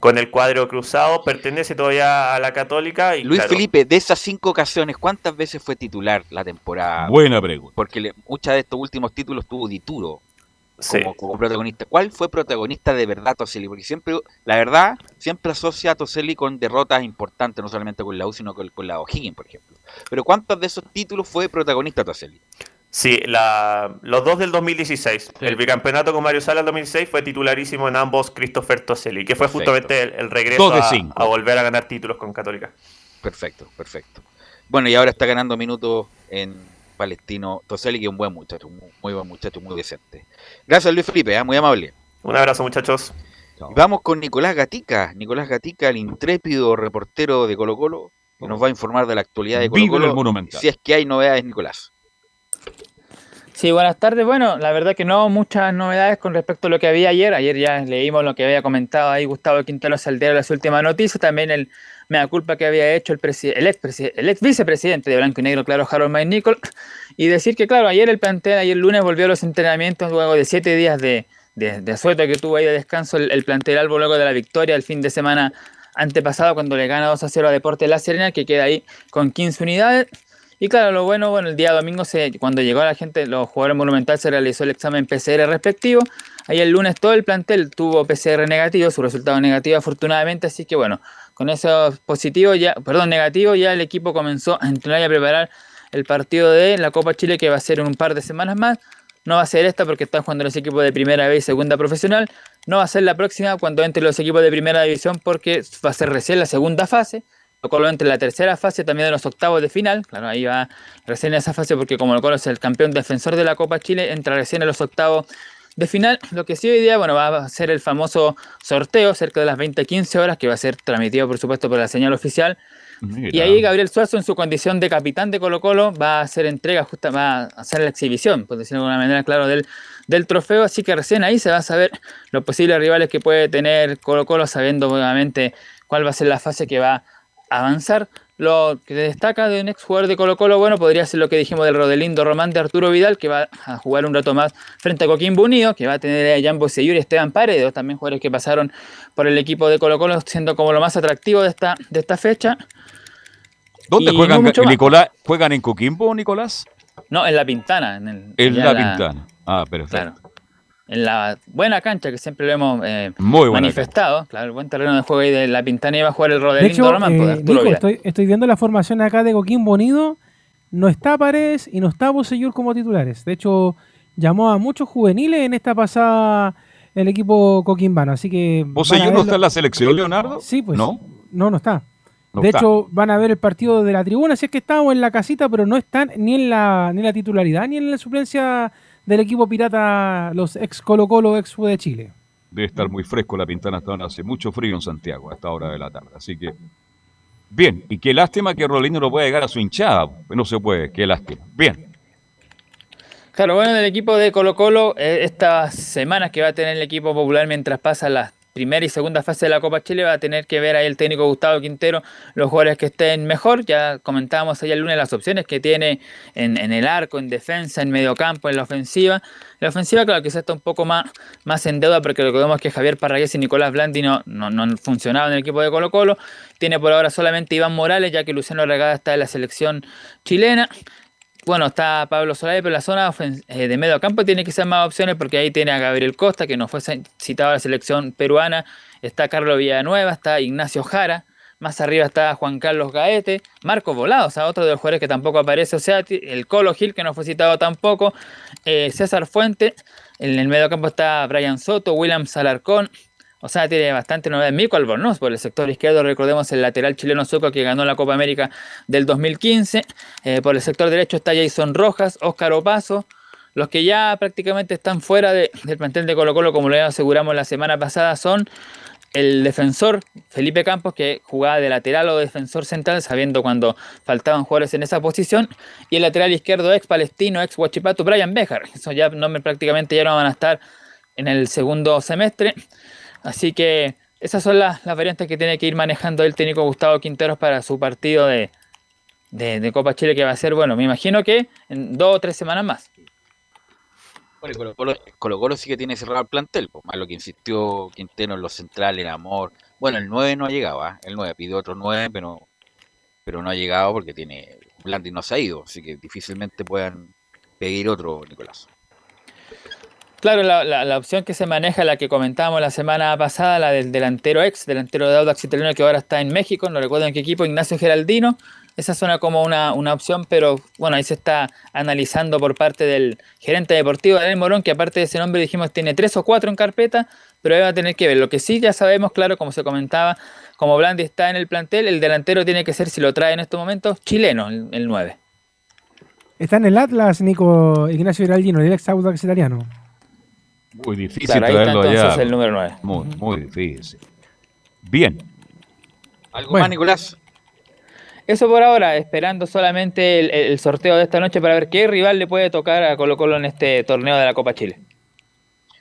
con el cuadro cruzado, pertenece todavía a la Católica. Y Luis claro, Felipe, de esas cinco ocasiones, ¿cuántas veces fue titular la temporada? Buena pregunta. Porque le, muchas de estos últimos títulos tuvo Dituro sí. como, protagonista. ¿Cuál fue protagonista de verdad Toselli? Porque siempre, la verdad, siempre asocia a Toselli con derrotas importantes, no solamente con la U, sino con, con la O'Higgins, por ejemplo. Pero ¿cuántos de esos títulos fue protagonista Toselli? Sí, la, los dos del 2016. Sí. El bicampeonato con Mario Sala el 2006 fue titularísimo en ambos Christopher Toselli, que fue Perfecto. justamente el, el regreso a, a, volver a ganar títulos con Católica. Perfecto, perfecto. Bueno, y ahora está ganando minutos en Palestino Toselli, que es un buen muchacho, muy, muy buen muchacho, muy decente. Gracias Luis Felipe, ¿eh? muy amable. Un abrazo muchachos. Y vamos con Nicolás Gatica. Nicolás Gatica, el intrépido reportero de Colo Colo, que nos va a informar de la actualidad de Colo Colo. Monumental. Si es que hay novedades, Nicolás. Sí, buenas tardes. Bueno, la verdad que no muchas novedades con respecto a lo que había ayer. Ayer ya leímos lo que había comentado ahí Gustavo Quintero Saldera en las últimas noticias. También el mea culpa que había hecho el, el, ex, el ex vicepresidente de Blanco y Negro, claro, Harold May Nicol. [CLEARS THROAT] Y decir que, claro, ayer el plantel, ayer lunes volvió a los entrenamientos luego de siete días de, de, de que tuvo ahí de descanso el, el plantel Albo luego de la victoria el fin de semana antepasado cuando le gana 2 a 0 a Deportes La Serena, que queda ahí con 15 unidades. Y claro, lo bueno, bueno, el día domingo, se, cuando llegó la gente, los jugadores monumental, se realizó el examen PCR respectivo. Ahí el lunes todo el plantel tuvo PCR negativo, su resultado negativo afortunadamente, así que bueno, con eso positivo ya, perdón, negativo, ya el equipo comenzó a entrenar y a preparar el partido de la Copa Chile que va a ser en un par de semanas más. No va a ser esta porque están jugando los equipos de primera vez y segunda profesional. No va a ser la próxima cuando entren los equipos de primera división porque va a ser recién la segunda fase. Lo Colo entre la tercera fase también de los octavos de final. Claro, ahí va recién esa fase porque como el Colo es el campeón defensor de la Copa Chile, entra recién en los octavos de final. Lo que sí hoy día, bueno, va a ser el famoso sorteo cerca de las 20-15 horas que va a ser transmitido por supuesto por la señal oficial. Y ahí Gabriel Suazo, en su condición de capitán de Colo Colo, va a hacer entrega, justa, va a hacer la exhibición, por decirlo de alguna manera, claro, del, del trofeo. Así que recién ahí se va a saber los posibles rivales que puede tener Colo Colo, sabiendo obviamente cuál va a ser la fase que va a avanzar. Lo que destaca de un ex jugador de Colo Colo, bueno, podría ser lo que dijimos del Rodelindo Román de Arturo Vidal, que va a jugar un rato más frente a Coquimbo Unido, que va a tener a Jambo Seyur y Esteban Paredes, también jugadores que pasaron por el equipo de Colo Colo, siendo como lo más atractivo de esta, de esta fecha. ¿Dónde Y juegan, no. Nicolás? ¿Juegan en Coquimbo, Nicolás? No, en la Pintana. En, el- En la Pintana. Ah, perfecto. En la buena cancha que siempre lo hemos eh, Muy manifestado. Claro, el buen terreno de juego ahí de la Pintana iba a jugar el De Rodelindo hecho, Román, pues, eh, Arturo Nico, estoy, estoy viendo la formación acá de Coquimbo Unido. No está Paredes y no está Bosellur como titulares. De hecho, llamó a muchos juveniles en esta pasada el equipo coquimbano. Así que. ¿Bosellur no está en la selección, Leonardo? Sí, pues. ¿No? No, no está. No de está. hecho, van a ver el partido de la tribuna, si es que estamos en la casita, pero no están ni en la, ni en la titularidad ni en la suplencia del equipo pirata, los ex Colo Colo, ex U de Chile. Debe estar muy fresco la pintana hasta ahora. Hace mucho frío en Santiago a esta hora de la tarde. Así que. Bien, y qué lástima que Rolino no pueda llegar a su hinchada. No se puede, qué lástima. Bien. Claro, bueno, del equipo de Colo Colo, eh, estas semanas que va a tener el equipo popular mientras pasa la primera y segunda fase de la Copa Chile, va a tener que ver ahí el técnico Gustavo Quintero los jugadores que estén mejor. Ya comentábamos ayer el lunes las opciones que tiene en, el arco, en defensa, en medio campo, en la ofensiva. La ofensiva, claro, quizás está un poco más, más en deuda porque recordemos que Javier Parragués y Nicolás Blandi no, no, no han funcionado en el equipo de Colo Colo. Tiene por ahora solamente Iván Morales, ya que Luciano Regada está en la selección chilena. Bueno, está Pablo Solari, pero la zona eh, de medio campo tiene quizás más opciones porque ahí tiene a Gabriel Costa, que no fue ci- citado a la selección peruana. Está Carlos Villanueva, está Ignacio Jara. Más arriba está Juan Carlos Gaete, Marco Volado, o sea, otro de los jugadores que tampoco aparece, o sea, el Colo Gil, que no fue citado tampoco, eh, César Fuente, en el medio campo está Brian Soto, William Salarcón, o sea, tiene bastante novedad. Mico Albornoz por el sector izquierdo, recordemos el lateral chileno Zuco que ganó la Copa América del 2015. Eh, por el sector derecho está Jason Rojas, Óscar Opaso. Los que ya prácticamente están fuera de- del plantel de Colo Colo, como lo aseguramos la semana pasada, son el defensor Felipe Campos, que jugaba de lateral o defensor central, sabiendo cuando faltaban jugadores en esa posición, y el lateral izquierdo ex palestino, ex Huachipato, Brian Bejar. Esos ya nombres prácticamente ya no van a estar en el segundo semestre. Así que esas son las, variantes que tiene que ir manejando el técnico Gustavo Quinteros para su partido de, Copa Chile, que va a ser, bueno, me imagino que en dos o tres semanas más. Bueno, Colo Colo, Colo Colo sí que tiene cerrado el plantel, pues, más lo que insistió Quintero en los centrales, en Amor. Bueno, el 9 no ha llegado, ¿ah? el 9 pidió otro 9, pero, pero no ha llegado porque tiene Blandi no se ha ido, así que difícilmente puedan pedir otro Nicolás. Claro, la, opción que se maneja, la que comentábamos la semana pasada, la del delantero ex, delantero de Audax Italiano que ahora está en México, no recuerdo en qué equipo, Ignacio Geraldino. Esa suena como una, una opción, pero bueno, ahí se está analizando por parte del gerente deportivo Daniel Morón, que aparte de ese nombre dijimos tiene tres o cuatro en carpeta, pero ahí va a tener que ver. Lo que sí ya sabemos, claro, como se comentaba, como Blandi está en el plantel, el delantero tiene que ser, si lo trae en estos momentos, chileno, el, el 9. Está en el Atlas, Nico Ignacio Giraldino, el ex Audax italiano. Muy difícil Claro, ahí está traerlo entonces allá. el número 9. Muy, muy difícil. Bien. ¿Algo Bueno. más, Nicolás? Eso por ahora, esperando solamente el, el sorteo de esta noche para ver qué rival le puede tocar a Colo Colo en este torneo de la Copa Chile.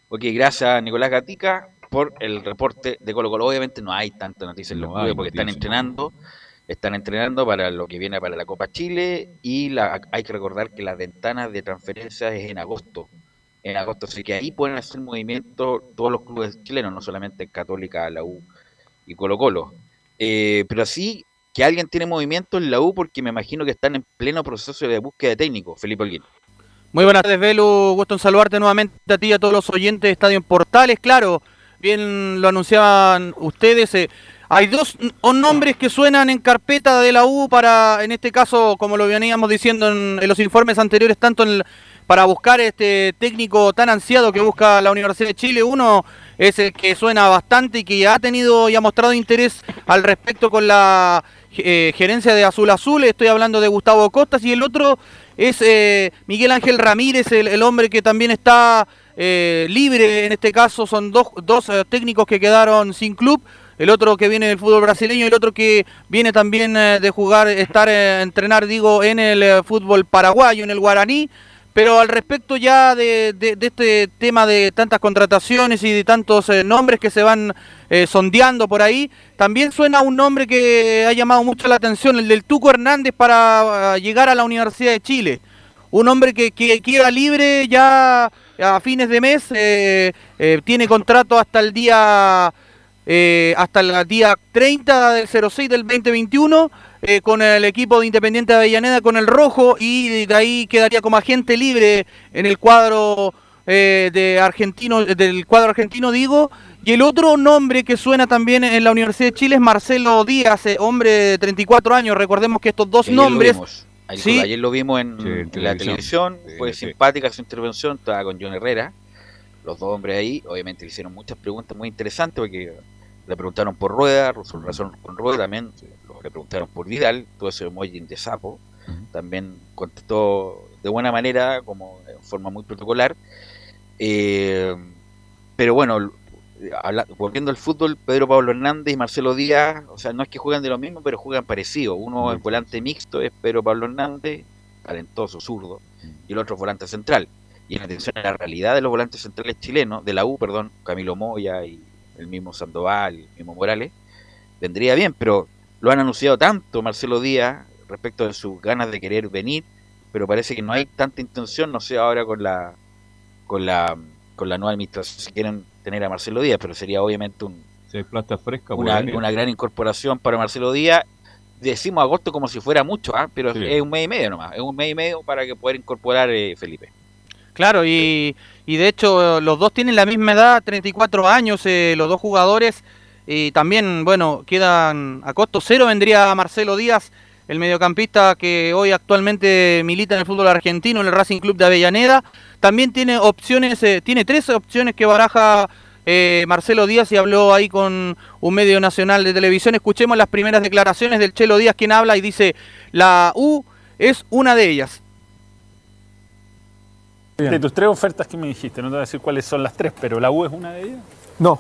Ok, gracias Nicolás Gatica por el reporte de Colo Colo. Obviamente no hay tanta noticia en los No clubes porque están entrenando, están entrenando para lo que viene para la Copa Chile y la, hay que recordar que las ventanas de transferencias es en agosto. En agosto, así que ahí pueden hacer movimiento todos los clubes chilenos, no solamente Católica, la U y Colo Colo. Eh, pero sí que alguien tiene movimiento en la U porque me imagino que están en pleno proceso de búsqueda de técnico, Felipe Holguín. Muy buenas tardes, Velu. Gusto en saludarte nuevamente a ti y a todos los oyentes de Estadio en Portales. Claro, bien lo anunciaban ustedes. eh, hay dos nombres que suenan en carpeta de la U para, en este caso, como lo veníamos diciendo en, los informes anteriores, tanto en para buscar este técnico tan ansiado que busca la Universidad de Chile. Uno es el que suena bastante y que ha tenido y ha mostrado interés al respecto con la eh, gerencia de Azul Azul. Estoy hablando de Gustavo Costas y el otro es eh, Miguel Ángel Ramírez, el, hombre que también está eh, libre. En este caso son dos, dos técnicos que quedaron sin club. El otro que viene del fútbol brasileño el otro que viene también de jugar, estar, entrenar, digo, en el fútbol paraguayo, en el Guaraní. Pero al respecto ya de, este tema de tantas contrataciones y de tantos eh, nombres que se van eh, sondeando por ahí, también suena un nombre que ha llamado mucho la atención, el del Tuco Hernández para ah, llegar a la Universidad de Chile. Un hombre que, que queda libre ya a fines de mes, eh, tiene contrato hasta el día hasta el día 30 del 06 del 2021 eh, con el equipo de Independiente de Avellaneda con el rojo y de ahí quedaría como agente libre en el cuadro eh, de argentino del cuadro argentino digo y el otro nombre que suena también en la Universidad de Chile es Marcelo Díaz eh, hombre de 34 años recordemos que estos dos Ayer lo nombres vimos. Ayer, Sí. ayer lo vimos en, Sí, en en la televisión. fue simpática su intervención, estaba con John Herrera, los dos hombres ahí, obviamente le hicieron muchas preguntas muy interesantes porque le preguntaron por Rueda, su relación con Rueda también, le preguntaron por Vidal, todo ese emoji de sapo, también contestó de buena manera, como en forma muy protocolar. Eh, pero bueno, habla- volviendo al fútbol, Pedro Pablo Hernández y Marcelo Díaz, o sea, no es que juegan de lo mismo, pero juegan parecido. Uno es volante mixto, es Pedro Pablo Hernández, talentoso, zurdo, y el otro es volante central. Y en atención a la realidad de los volantes centrales chilenos, de la U, perdón, Camilo Moya y el mismo Sandoval, el mismo Morales, vendría bien, pero lo han anunciado tanto Marcelo Díaz respecto de sus ganas de querer venir, pero parece que no hay tanta intención, no sé ahora con la con la con la nueva administración si quieren tener a Marcelo Díaz, pero sería obviamente un, Si hay plata fresca, una, una gran incorporación para Marcelo Díaz. Decimos agosto como si fuera mucho, ¿ah? pero Sí. es un mes y medio nomás, es un mes y medio para que pueda incorporar eh, Felipe. Claro, y, y de hecho los dos tienen la misma edad, 34 años, eh, los dos jugadores. Y también, bueno, quedan a costo cero, vendría Marcelo Díaz, el mediocampista que hoy actualmente milita en el fútbol argentino, en el Racing Club de Avellaneda. También tiene opciones, eh, tiene tres opciones que baraja eh, Marcelo Díaz y habló ahí con un medio nacional de televisión. Escuchemos las primeras declaraciones del Chelo Díaz, quien habla y dice, la U es una de ellas. De tus tres ofertas que me dijiste, no te voy a decir cuáles son las tres, pero la U es una de ellas. No.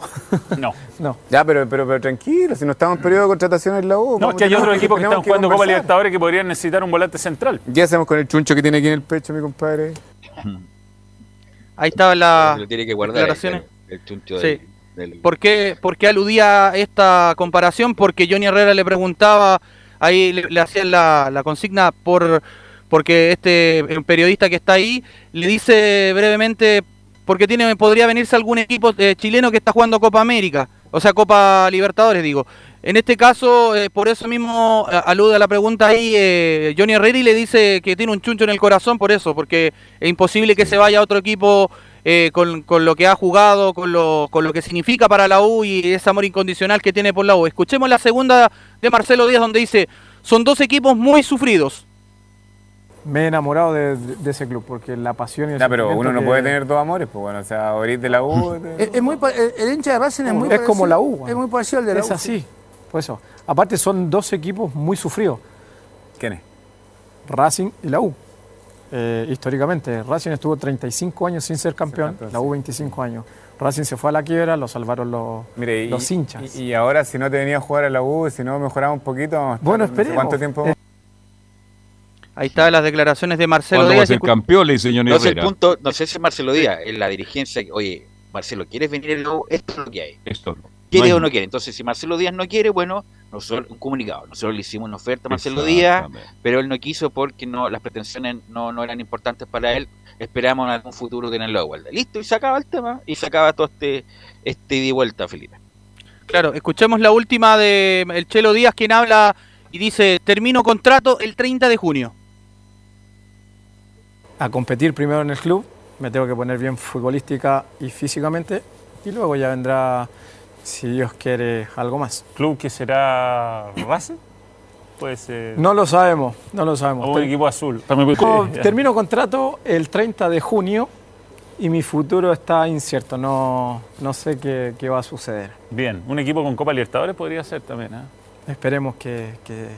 No. No. Ya, pero, pero, pero tranquilo, si no estamos en periodo de contratación en la U. No, es que hay otros equipos que están jugando Copa. Libertadores que podrían necesitar un volante central. ¿Qué hacemos con el chuncho que tiene aquí en el pecho, mi compadre? [LAUGHS] Ahí estaba la Lo tiene que guardar declaraciones. el, el chuncho Sí. del, del- ¿Por qué, por qué aludía a esta comparación? Porque Johnny Herrera le preguntaba, ahí le, le hacían la, la consigna por porque este el periodista que está ahí le dice brevemente porque tiene podría venirse algún equipo eh, chileno que está jugando Copa América, o sea Copa Libertadores digo. En este caso, eh, por eso mismo eh, alude a la pregunta ahí eh, Johnny Herrera le dice que tiene un chuncho en el corazón por eso, porque es imposible que se vaya a otro equipo con, con lo que ha jugado, con lo, con lo que significa para la U y ese amor incondicional que tiene por la U. Escuchemos la segunda de Marcelo Díaz donde dice, son dos equipos muy sufridos. Me he enamorado de, de ese club porque la pasión y el Ya, pero uno no que- puede tener dos amores, pues bueno, o sea, ahorita de la U. [LAUGHS] Es, es muy, el, el hincha de Racing es muy Es como parecido- la U. Es bueno. muy parecido al de la Es U. así, por eso. Aparte son dos equipos muy sufridos. ¿Quiénes? Racing y la U. eh, históricamente. Racing estuvo 35 años sin ser campeón, la U 25 años. Racing se fue a la quiebra, lo salvaron los, Mire, y- los hinchas. Y, y ahora, si no te venía a jugar a la U, si no mejoraba un poquito, vamos a estar Bueno, esperemos. ¿Cuánto tiempo? Eh, Ahí están las declaraciones de Marcelo ¿Cuándo va a Díaz. ser campeón? Le dice señor No sé el punto, no sé si Marcelo Díaz, es la dirigencia, oye, Marcelo, ¿quieres venir en la U? Esto es lo que hay. Esto no. ¿Quiere No hay- o no quiere? Entonces, si Marcelo Díaz no quiere, bueno, nosotros, un comunicado. Nosotros le hicimos una oferta a Marcelo Díaz, pero él no quiso porque no las pretensiones no, no eran importantes para él. Esperamos en algún futuro tenerlo de vuelta. Listo, y se acaba el tema, y se acaba todo este, este y vuelta, Felipe. Claro, escuchemos la última de el Chelo Díaz, quien habla y dice, termino contrato el 30 de junio. A competir primero en el club, me tengo que poner bien futbolística y físicamente, y luego ya vendrá, si Dios quiere, algo más. ¿Club que será Racing? Puede ser. No lo sabemos, no lo sabemos. O un Ter- equipo azul. También No, puede- termino contrato el 30 de junio y mi futuro está incierto, no, no sé qué, qué va a suceder. Bien, un equipo con Copa Libertadores podría ser también, ¿eh? Esperemos que, que-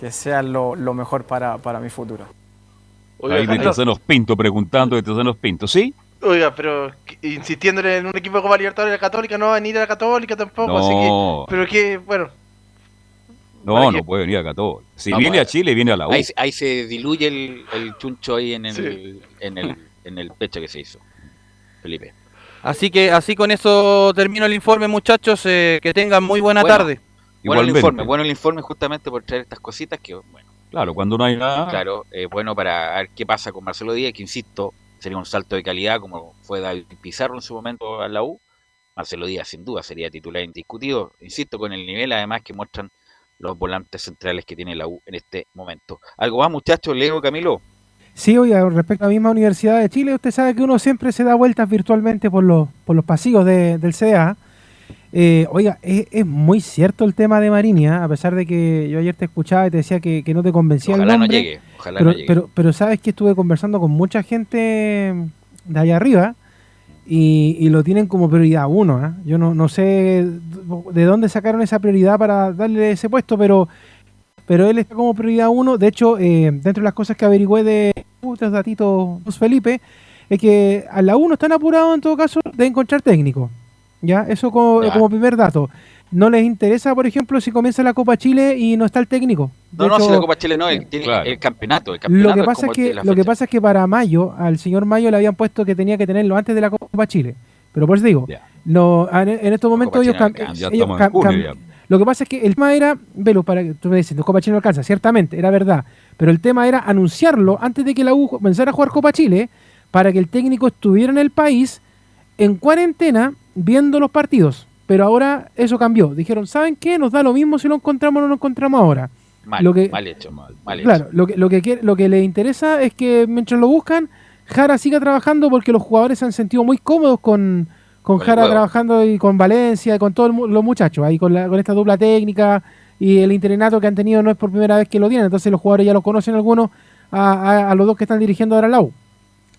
que sea lo, lo mejor para, para mi futuro. Ahí de Tesanos Pinto preguntando de Tesanos Pinto, ¿sí? Oiga, pero insistiéndole en un equipo de Copa Libertadores de la Católica, no va a venir a la Católica tampoco, así No. que. Pero que, bueno, No, ¿Para no puede venir a Católica. Si viene a Chile, viene a la U. Ahí, ahí se diluye el, el chuncho ahí en el, Sí. en, el, en el pecho que se hizo, Felipe. Así que así con eso termino el informe, muchachos. eh, que tengan muy buena Bueno, tarde. Bueno el informe, bueno el informe justamente por traer estas cositas que, bueno, Claro, cuando no hay nada. claro, eh, bueno para ver qué pasa con Marcelo Díaz, que insisto, sería un salto de calidad como fue David Pizarro en su momento a la U. Marcelo Díaz sin duda sería titular indiscutido, insisto, con el nivel además que muestran los volantes centrales que tiene la U en este momento. ¿Algo más muchachos? Leo Camilo. Sí, oiga, respecto a la misma Universidad de Chile, usted sabe que uno siempre se da vueltas virtualmente por los, por los pasillos de- del CDA. Eh, oiga, es, es muy cierto el tema de Marini, ¿ah? a pesar de que yo ayer te escuchaba y te decía que, que no te convencía Ojalá el no nombre. llegue, ojalá pero, no llegue. Pero, pero sabes que estuve conversando con mucha gente de allá arriba y, y lo tienen como prioridad uno. ¿ah? Yo no, no sé de dónde sacaron esa prioridad para darle ese puesto, pero, pero él está como prioridad uno. De hecho, eh, dentro de las cosas que averigüé de otros datitos, Felipe, es que a la uno están apurados en todo caso de encontrar técnico. ¿Ya? Eso como, Ya. como primer dato. No les interesa, por ejemplo, si comienza la Copa Chile y no está el técnico. De No, no, si la Copa Chile no, el, tiene Claro. el campeonato. El campeonato lo que pasa es como que lo que pasa es que para mayo al señor Mayo le habían puesto que tenía que tenerlo antes de la Copa Chile. Pero por eso digo, no, en, en estos momentos ellos, cam- ellos. Lo que pasa es que el tema era, Velo, para que tú me dices, Copa Chile no alcanza, ciertamente, era verdad. Pero el tema era anunciarlo antes de que la U comenzara a jugar Copa Chile para que el técnico estuviera en el país en cuarentena viendo los partidos. Pero ahora eso cambió. Dijeron, ¿saben qué? Nos da lo mismo si lo encontramos o no lo encontramos ahora. Mal, lo que- mal hecho, mal, mal hecho. Claro, lo que, lo, que lo que le interesa es que mientras lo buscan, Jara siga trabajando porque los jugadores se han sentido muy cómodos con, con Jara trabajando y con Valencia, y con todos los muchachos, ahí con, la- con esta dupla técnica y el interinato que han tenido no es por primera vez que lo tienen, entonces los jugadores ya los conocen algunos a, a- a los dos que están dirigiendo ahora la U.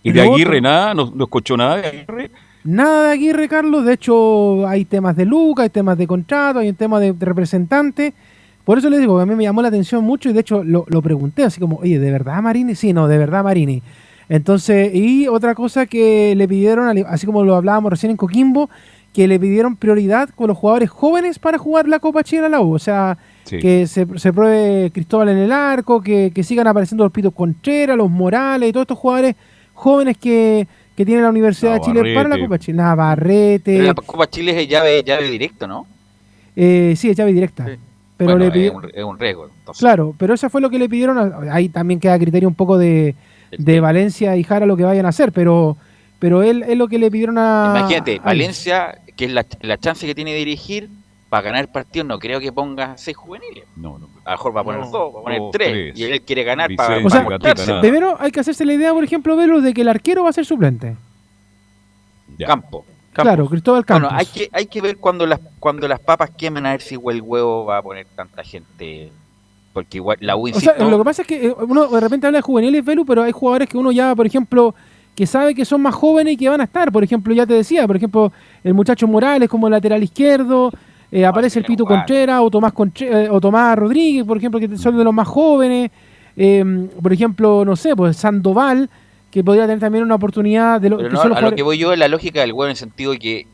Y de lo Aguirre otro- nada, no, no escuchó nada de Aguirre. Nada de Aguirre, Carlos. De hecho, hay temas de Luca, hay temas de contrato, hay un tema de, representante. Por eso les digo que a mí me llamó la atención mucho y de hecho lo, lo pregunté así como, oye, ¿de verdad Marini? Sí, no, de verdad Marini. Entonces, y otra cosa que le pidieron, así como lo hablábamos recién en Coquimbo, que le pidieron prioridad con los jugadores jóvenes para jugar la Copa Chile a la U. O sea, Sí. que se, se pruebe Cristóbal en el arco, que, que sigan apareciendo los Pitos Contreras, los Morales y todos estos jugadores jóvenes que, que tiene la Universidad de Chile para la. Copa Chile. Navarrete. Pero la Copa Chile es llave, llave directo, ¿no? Eh, sí, es llave directa. Pero Bueno, le es, un, es un riesgo. entonces. Claro, pero eso fue lo que le pidieron. a- Ahí también queda a criterio un poco de, de Valencia y Jara lo que vayan a hacer, pero pero él es lo que le pidieron a. Imagínate, a- Valencia, que es la, la chance que tiene de dirigir, para ganar partidos no creo que ponga seis juveniles. No, no. A lo mejor va a poner No. dos, va a poner Dos, tres, tres. Y él quiere ganar para Vicente, O sea, primero hay que hacerse la idea, por ejemplo, Velo, de que el arquero va a ser suplente. campo. Claro, Cristóbal Campos. Bueno, hay que, hay que ver cuando las, cuando las papas queman a ver si el huevo va a poner tanta gente. Porque igual la U, O insisto, sea, lo que pasa es que eh, uno de repente habla de juveniles, Velu, pero hay jugadores que uno ya, por ejemplo, que sabe que son más jóvenes y que van a estar. Por ejemplo, ya te decía, por ejemplo, el muchacho Morales como lateral izquierdo, eh, aparece el Pito Contreras o Tomás, Contre- eh, o Tomás Rodríguez, por ejemplo, que son de los más jóvenes. Eh, por ejemplo, no sé, pues Sandoval, que podría tener también una oportunidad de lo, Pero que no, a lo que voy yo es la lógica del huevo en el sentido de que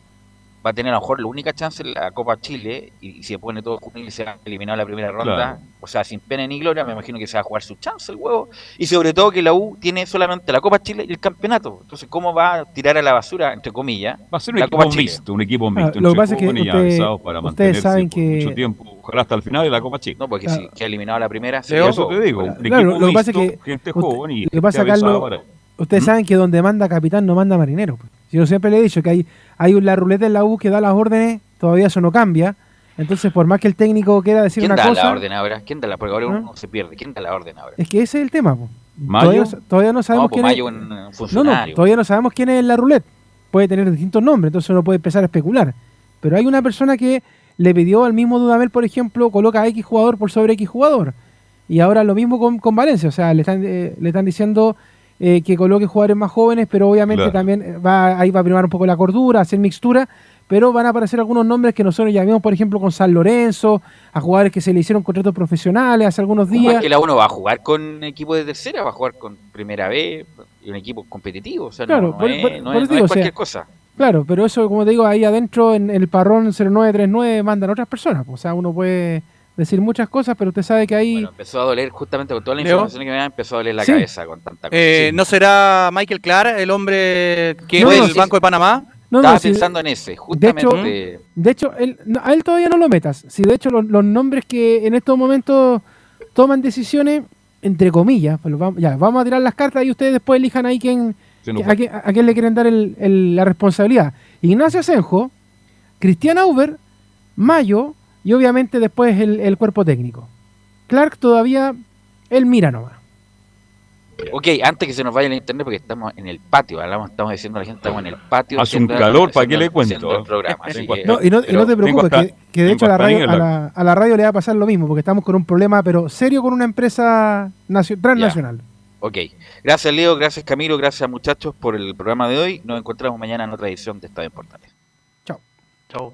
va a tener a lo mejor la única chance en la Copa Chile y, y si se pone todo juvenil y se ha eliminado en la primera ronda, Claro. o sea, sin pena ni gloria, me imagino que se va a jugar su chance el huevo. Y sobre todo que la U tiene solamente la Copa Chile y el campeonato. Entonces, ¿cómo va a tirar a la basura, entre comillas, Va a ser un la equipo Copa Chile? mixto, un equipo Ah, mixto. lo que pasa es que usted- para ustedes mantenerse saben que- mucho tiempo, ojalá hasta el final de la Copa Chica. No, porque Claro. si queda eliminado la primera, se eso te digo, un Claro, equipo lo que pasa es mixto, que gente usted- joven y lo que pasa, Carlos, para- ustedes saben que donde manda capitán no manda marinero. pues. Yo siempre le he dicho que hay, hay la ruleta en la U que da las órdenes, todavía eso no cambia. Entonces, por más que el técnico quiera decir ¿Quién una da cosa, la orden ahora? ¿Quién da la? Porque ahora ¿Ah? uno se pierde. ¿Quién da la orden ahora? es que ese es el tema. po. ¿Mayo? Todavía, no todavía no sabemos No, pues quién Mayo es. un- No, no, todavía no sabemos quién es la ruleta. Puede tener distintos nombres, entonces uno puede empezar a especular. Pero hay una persona que le pidió al mismo Dudamel, por ejemplo, coloca a X jugador por sobre X jugador. Y ahora lo mismo con, con Valencia, o sea, le están, eh, le están diciendo eh, que coloque jugadores más jóvenes, pero obviamente Claro. también eh, va, ahí va a primar un poco la cordura, hacer mixtura, pero van a aparecer algunos nombres que nosotros ya vimos, por ejemplo, con San Lorenzo, a jugadores que se le hicieron contratos profesionales hace algunos ¿Cómo días. es que la uno va a jugar con equipo de tercera? ¿Va a jugar con primera B? Y un equipo competitivo. O sea, no- Claro, no, por- es, por- no por es- no o sea, cualquier cosa. Claro, pero eso, como te digo, ahí adentro en el parrón 0939 mandan otras personas. pues, O sea, uno puede decir muchas cosas, pero usted sabe que ahí... Empezó a doler justamente con toda la Leo. información que me da, empezó a doler la Sí. cabeza con tanta cosa. Eh, Sí. ¿No será Michael Clark el hombre que No, es no, del sí. Banco de Panamá? No, no, Estaba pensando en ese, de hecho, justamente. de hecho él- no, a él todavía no lo metas. Si de hecho los, los nombres que en estos momentos toman decisiones, entre comillas, pues vamos, ya, vamos a tirar las cartas y ustedes después elijan ahí quién, a, quién, a quién le quieren dar el- el- la responsabilidad. Ignacio Asenjo, Cristian Auber, Mayo y obviamente después el, el cuerpo técnico. Clark todavía, él mira nomás. Ok, antes que se nos vaya el internet, porque estamos en el patio, hablamos, estamos diciendo a la gente, estamos en el patio. Hace un calor, ¿para qué le cuento? el programa, así Tengo que- No, y no, y pero- no te preocupes, hasta- que, que de hecho a la, radio, ahí en a, la- la, a la radio le va a pasar lo mismo, porque estamos con un problema, pero serio con una empresa nacio- transnacional. Ok, gracias Leo, gracias Camilo, gracias muchachos por el programa de hoy. Nos encontramos mañana en otra edición de Estadio en Portales. Chau.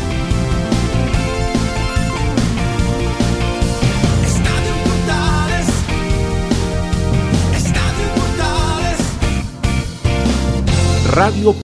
Radio